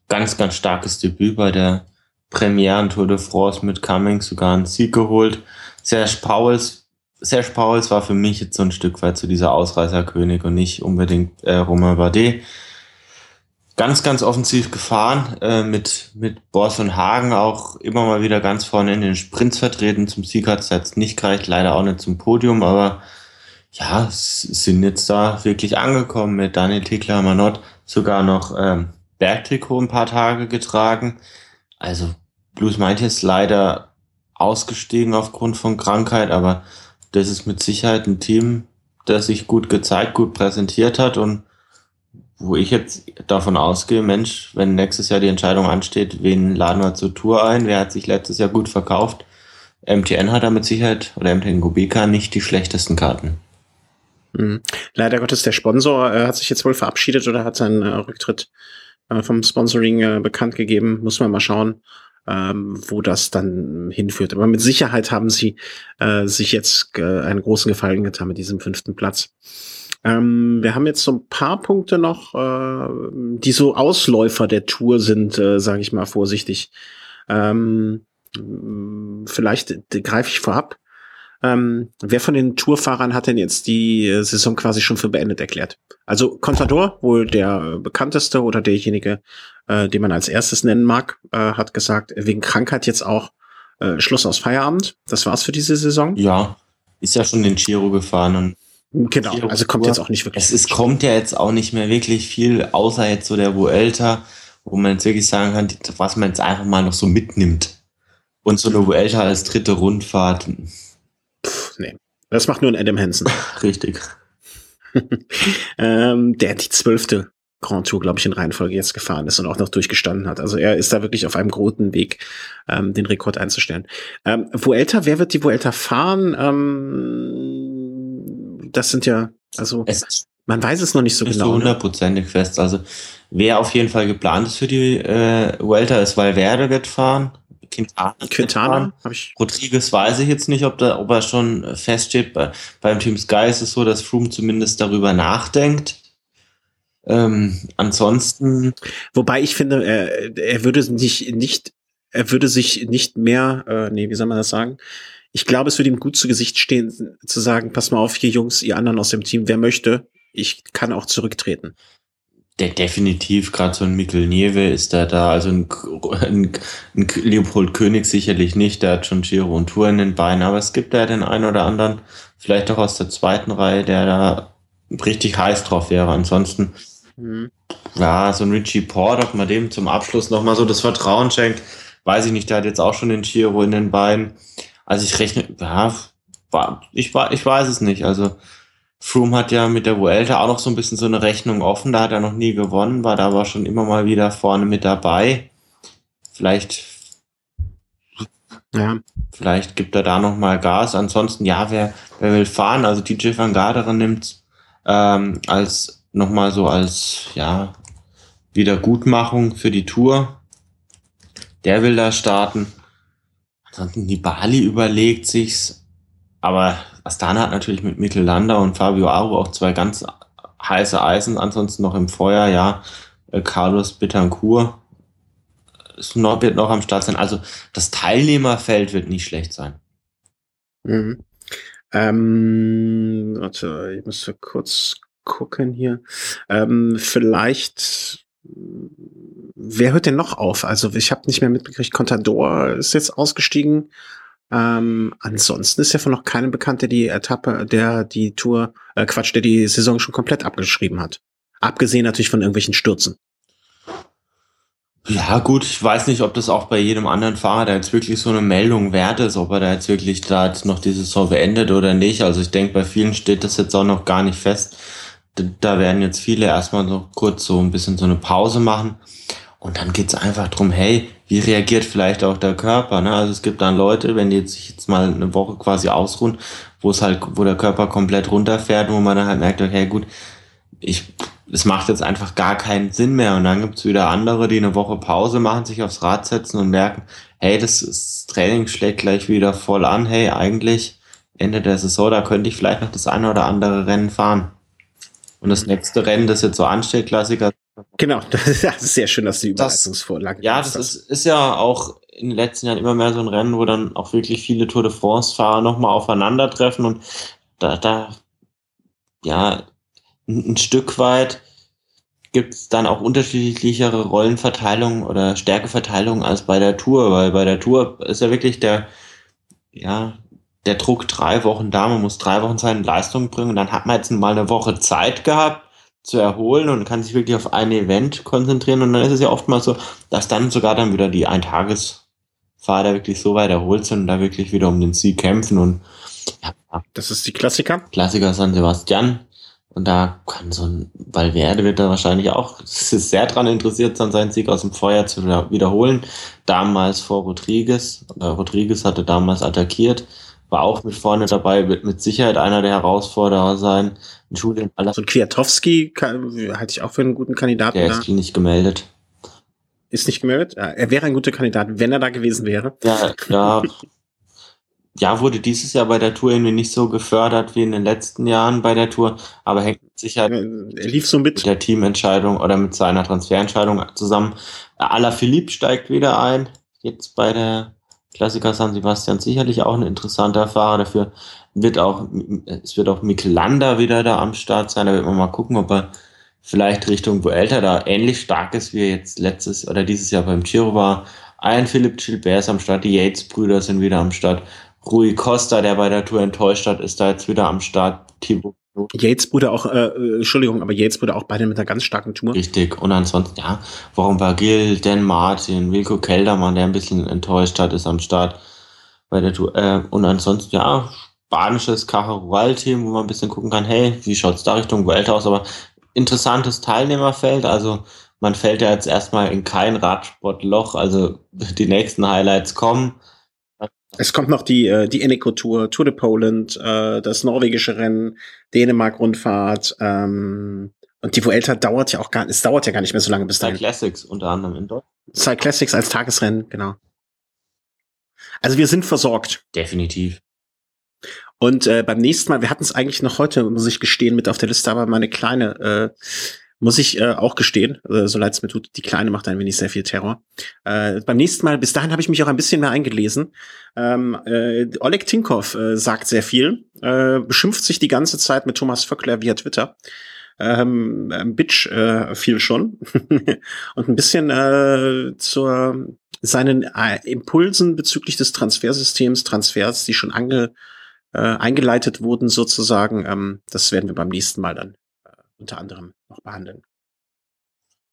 ganz, ganz starkes Debüt bei der Premieren Tour de France mit Cummings sogar einen Sieg geholt. Serge Pauls, Serge Pauls war für mich jetzt so ein Stück weit zu dieser Ausreißerkönig und nicht unbedingt äh, Romain Bardet ganz, ganz offensiv gefahren, äh, mit, mit Bors und Hagen auch immer mal wieder ganz vorne in den Sprints vertreten. Zum Sieg hat es jetzt nicht gereicht, leider auch nicht zum Podium, aber ja, sind jetzt da wirklich angekommen mit Daniel Tickler Manott sogar noch ähm, Bergtrikot ein paar Tage getragen. Also Blues meint ist leider ausgestiegen aufgrund von Krankheit, aber das ist mit Sicherheit ein Team, das sich gut gezeigt, gut präsentiert hat und wo ich jetzt davon ausgehe, Mensch, wenn nächstes Jahr die Entscheidung ansteht, wen laden wir zur Tour ein, wer hat sich letztes Jahr gut verkauft, MTN hat da mit Sicherheit, oder MTN Gubeka nicht die schlechtesten Karten. Mhm. Leider Gottes, der Sponsor äh, hat sich jetzt wohl verabschiedet oder hat seinen äh, Rücktritt äh, vom Sponsoring äh, bekannt gegeben. Muss man mal schauen, ähm, wo das dann hinführt. Aber mit Sicherheit haben sie äh, sich jetzt äh, einen großen Gefallen getan mit diesem fünften Platz. Ähm, wir haben jetzt so ein paar Punkte noch, äh, die so Ausläufer der Tour sind, äh, sage ich mal vorsichtig. Ähm, vielleicht greife ich vorab. Ähm, wer von den Tourfahrern hat denn jetzt die äh, Saison quasi schon für beendet erklärt? Also Contador, wohl der bekannteste oder derjenige, äh, den man als erstes nennen mag, äh, hat gesagt, wegen Krankheit jetzt auch äh, Schluss aus Feierabend. Das war's für diese Saison. Ja, ist ja schon den Giro gefahren und Genau, also kommt jetzt auch nicht wirklich. Es, es kommt ja jetzt auch nicht mehr wirklich viel, außer jetzt so der Vuelta, wo man jetzt wirklich sagen kann, was man jetzt einfach mal noch so mitnimmt. Und so eine Vuelta als dritte Rundfahrt. Pff, nee. Das macht nur ein Adam Hansen. Richtig. ähm, der die zwölfte Grand Tour, glaube ich, in Reihenfolge jetzt gefahren ist und auch noch durchgestanden hat. Also er ist da wirklich auf einem guten Weg, ähm, den Rekord einzustellen. Ähm, Vuelta, wer wird die Vuelta fahren? Ähm, das sind ja, also es man weiß es noch nicht so genau. So ne? hundertprozentig ne? fest. Also wer auf jeden Fall geplant ist für die äh, Welter ist Valverde wird fahren. Quintana, Quintana habe ich. Rodriguez weiß ich jetzt nicht, ob, da, ob er schon feststeht. Bei, beim Team Sky ist es so, dass Froome zumindest darüber nachdenkt. Ähm, ansonsten. Wobei ich finde, er, er würde sich nicht, er würde sich nicht mehr, äh, nee, wie soll man das sagen? Ich glaube, es würde ihm gut zu Gesicht stehen, zu sagen, pass mal auf, hier Jungs, ihr anderen aus dem Team, wer möchte, ich kann auch zurücktreten. Der definitiv, gerade so ein Mikkel Nieve ist da da, also ein, ein, ein, Leopold König sicherlich nicht, der hat schon Giro und Tour in den Beinen, aber es gibt da den einen oder anderen, vielleicht auch aus der zweiten Reihe, der da richtig heiß drauf wäre. Ansonsten, mhm. ja, so ein Richie Port, ob man dem zum Abschluss nochmal so das Vertrauen schenkt, weiß ich nicht, der hat jetzt auch schon den Giro in den Beinen. Also ich rechne, ja, ich, ich weiß es nicht. Also Froome hat ja mit der Vuelta auch noch so ein bisschen so eine Rechnung offen. Da hat er noch nie gewonnen, war da aber schon immer mal wieder vorne mit dabei. Vielleicht, ja. vielleicht gibt er da noch mal Gas. Ansonsten, ja, wer, wer will fahren? Also DJ Van Garderen nimmt ähm, als noch mal so als ja Wiedergutmachung für die Tour. Der will da starten. Nibali überlegt sich's, aber Astana hat natürlich mit Mikkel Landa und Fabio Aro auch zwei ganz heiße Eisen, ansonsten noch im Feuer, ja, äh, Carlos Betancourt noch, wird noch am Start sein. Also das Teilnehmerfeld wird nicht schlecht sein. Mhm. Ähm, warte, ich muss kurz gucken hier. Ähm, vielleicht wer hört denn noch auf? Also ich habe nicht mehr mitbekriegt, Contador ist jetzt ausgestiegen. Ähm, ansonsten ist ja von noch keinem bekannt, der die Etappe, der die Tour, äh, Quatsch, der die Saison schon komplett abgeschrieben hat. Abgesehen natürlich von irgendwelchen Stürzen. Ja, gut, ich weiß nicht, ob das auch bei jedem anderen Fahrer da jetzt wirklich so eine Meldung wert ist, ob er da jetzt wirklich da jetzt noch die Saison beendet oder nicht. Also ich denke, bei vielen steht das jetzt auch noch gar nicht fest. Da werden jetzt viele erstmal so kurz so ein bisschen so eine Pause machen. Und dann geht's einfach drum, hey, wie reagiert vielleicht auch der Körper? Ne? Also es gibt dann Leute, wenn die sich jetzt mal eine Woche quasi ausruhen, wo es halt, wo der Körper komplett runterfährt, wo man dann halt merkt, okay, gut, ich es macht jetzt einfach gar keinen Sinn mehr. Und dann gibt's wieder andere, die eine Woche Pause machen, sich aufs Rad setzen und merken, hey, das, das Training schlägt gleich wieder voll an. Hey, eigentlich Ende der Saison, da könnte ich vielleicht noch das eine oder andere Rennen fahren. Und das nächste Rennen, das jetzt so ansteht, Klassiker. Genau, das ist, das ist sehr schön, dass die Überleitungsvorlage Ja, das ist, ist ja auch in den letzten Jahren immer mehr so ein Rennen, wo dann auch wirklich viele Tour de France-Fahrer nochmal aufeinandertreffen und da, da, ja, ein Stück weit gibt es dann auch unterschiedlichere Rollenverteilungen oder Stärkeverteilungen als bei der Tour, weil bei der Tour ist ja wirklich der, ja, der Druck drei Wochen da, man muss drei Wochen seine Leistung bringen und dann hat man jetzt mal eine Woche Zeit gehabt zu erholen und kann sich wirklich auf ein Event konzentrieren und dann ist es ja oftmals so, dass dann sogar dann wieder die Eintagesfahrer wirklich so weit erholt sind und da wirklich wieder um den Sieg kämpfen und ja. Das ist die Klassiker? Klassiker San Sebastian und da kann so ein Valverde wird da wahrscheinlich auch sehr dran interessiert sein, seinen Sieg aus dem Feuer zu wiederholen. Damals vor Rodriguez. Rodriguez hatte damals attackiert, war auch mit vorne dabei, wird mit Sicherheit einer der Herausforderer sein. Julian So ein Kwiatowski halte ich auch für einen guten Kandidaten. Der ist nicht gemeldet. Ist nicht gemeldet? Ja, er wäre ein guter Kandidat, wenn er da gewesen wäre. Ja, da ja, wurde dieses Jahr bei der Tour irgendwie nicht so gefördert wie in den letzten Jahren bei der Tour, aber hängt sicher er lief so mit. mit der Teamentscheidung oder mit seiner Transferentscheidung zusammen. Ala Philipp steigt wieder ein, jetzt bei der Klassiker San Sebastian sicherlich auch ein interessanter Fahrer. Dafür wird auch, es wird auch Mikkel Lander wieder da am Start sein. Da wird man mal gucken, ob er vielleicht Richtung Vuelta da ähnlich stark ist, wie er jetzt letztes oder dieses Jahr beim Giro war. Ein Philipp Gilbert ist am Start, die Yates-Brüder sind wieder am Start. Rui Costa, der bei der Tour enttäuscht hat, ist da jetzt wieder am Start. Thibaut Yates wurde auch, äh, Entschuldigung, aber Yates wurde auch beide mit einer ganz starken Tour. Richtig. Und ansonsten, ja, warum Gil, Dan Martin, Wilko Keldermann, der ein bisschen enttäuscht hat, ist am Start bei der Tour. Äh, und ansonsten, ja, spanisches Cajarual-Team, wo man ein bisschen gucken kann, hey, wie schaut's da Richtung Welt aus? Aber interessantes Teilnehmerfeld, also man fällt ja jetzt erstmal in kein Radsportloch, also die nächsten Highlights kommen. Es kommt noch die, äh, die Eneco Tour, Tour de Poland, äh, das norwegische Rennen, Dänemark-Rundfahrt, ähm, und die Vuelta dauert ja auch gar, es dauert ja gar nicht mehr so lange bis dahin. Classics unter anderem in Deutschland. Cycle Classics als Tagesrennen, genau. Also wir sind versorgt. Definitiv. Und äh, beim nächsten Mal, wir hatten es eigentlich noch heute, muss ich gestehen, mit auf der Liste, aber meine kleine äh, muss ich äh, auch gestehen, äh, so leid es mir tut, die Kleine macht ein wenig sehr viel Terror. Äh, beim nächsten Mal, bis dahin habe ich mich auch ein bisschen mehr eingelesen. Ähm, äh, Oleg Tinkov äh, sagt sehr viel, äh, beschimpft sich die ganze Zeit mit Thomas Vöckler via Twitter. Ähm, Bitch äh, viel schon. und ein bisschen äh, zur seinen äh, Impulsen bezüglich des Transfersystems, Transfers, die schon ange, äh, eingeleitet wurden sozusagen. Ähm, das werden wir beim nächsten Mal dann unter anderem noch behandeln.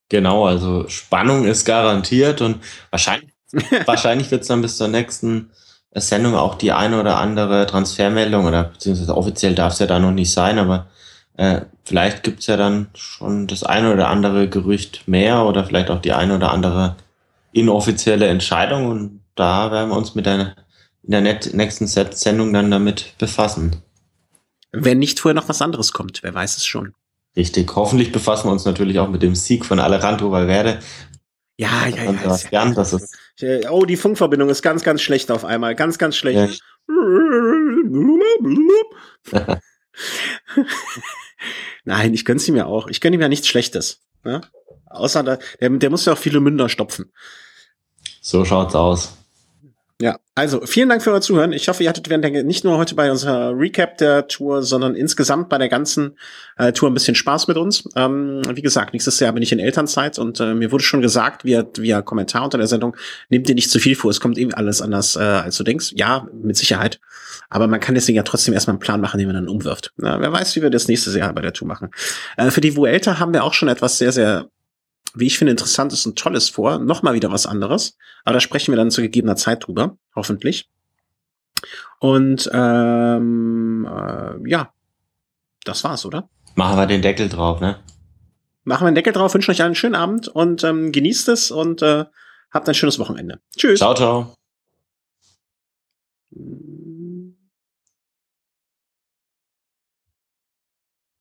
Genau, also Spannung ist garantiert und wahrscheinlich, wahrscheinlich wird es dann bis zur nächsten Sendung auch die eine oder andere Transfermeldung oder beziehungsweise offiziell darf es ja da noch nicht sein, aber äh, vielleicht gibt es ja dann schon das eine oder andere Gerücht mehr oder vielleicht auch die eine oder andere inoffizielle Entscheidung und da werden wir uns mit der, in der nächsten Sendung dann damit befassen. Wenn nicht vorher noch was anderes kommt, wer weiß es schon. Richtig. Hoffentlich befassen wir uns natürlich auch mit dem Sieg von Alejandro Valverde. Ja, ja, ja. Sebastian, das ist oh, die Funkverbindung ist ganz, ganz schlecht auf einmal. Ganz, ganz schlecht. Ja. Nein, ich gönn's ihm ja auch. Ich gönne ihm ja nichts Schlechtes. Ne? Außer der, der, der muss ja auch viele Münder stopfen. So schaut's aus. Ja, also vielen Dank für euer Zuhören. Ich hoffe, ihr hattet während der, nicht nur heute bei unserer Recap der Tour, sondern insgesamt bei der ganzen äh, Tour ein bisschen Spaß mit uns. Ähm, wie gesagt, nächstes Jahr bin ich in Elternzeit und äh, mir wurde schon gesagt, via, via Kommentar unter der Sendung, nehmt dir nicht zu viel vor, es kommt eben alles anders, äh, als du denkst. Ja, mit Sicherheit. Aber man kann deswegen ja trotzdem erstmal einen Plan machen, den man dann umwirft. Na, wer weiß, wie wir das nächste Jahr bei der Tour machen. Äh, für die Vuelta haben wir auch schon etwas sehr, sehr wie ich finde, interessantes und tolles vor. Nochmal wieder was anderes. Aber da sprechen wir dann zu gegebener Zeit drüber, hoffentlich. Und ähm, äh, ja, das war's, oder? Machen wir den Deckel drauf, ne? Machen wir den Deckel drauf, wünschen euch einen schönen Abend und ähm, genießt es und äh, habt ein schönes Wochenende. Tschüss. Ciao, ciao.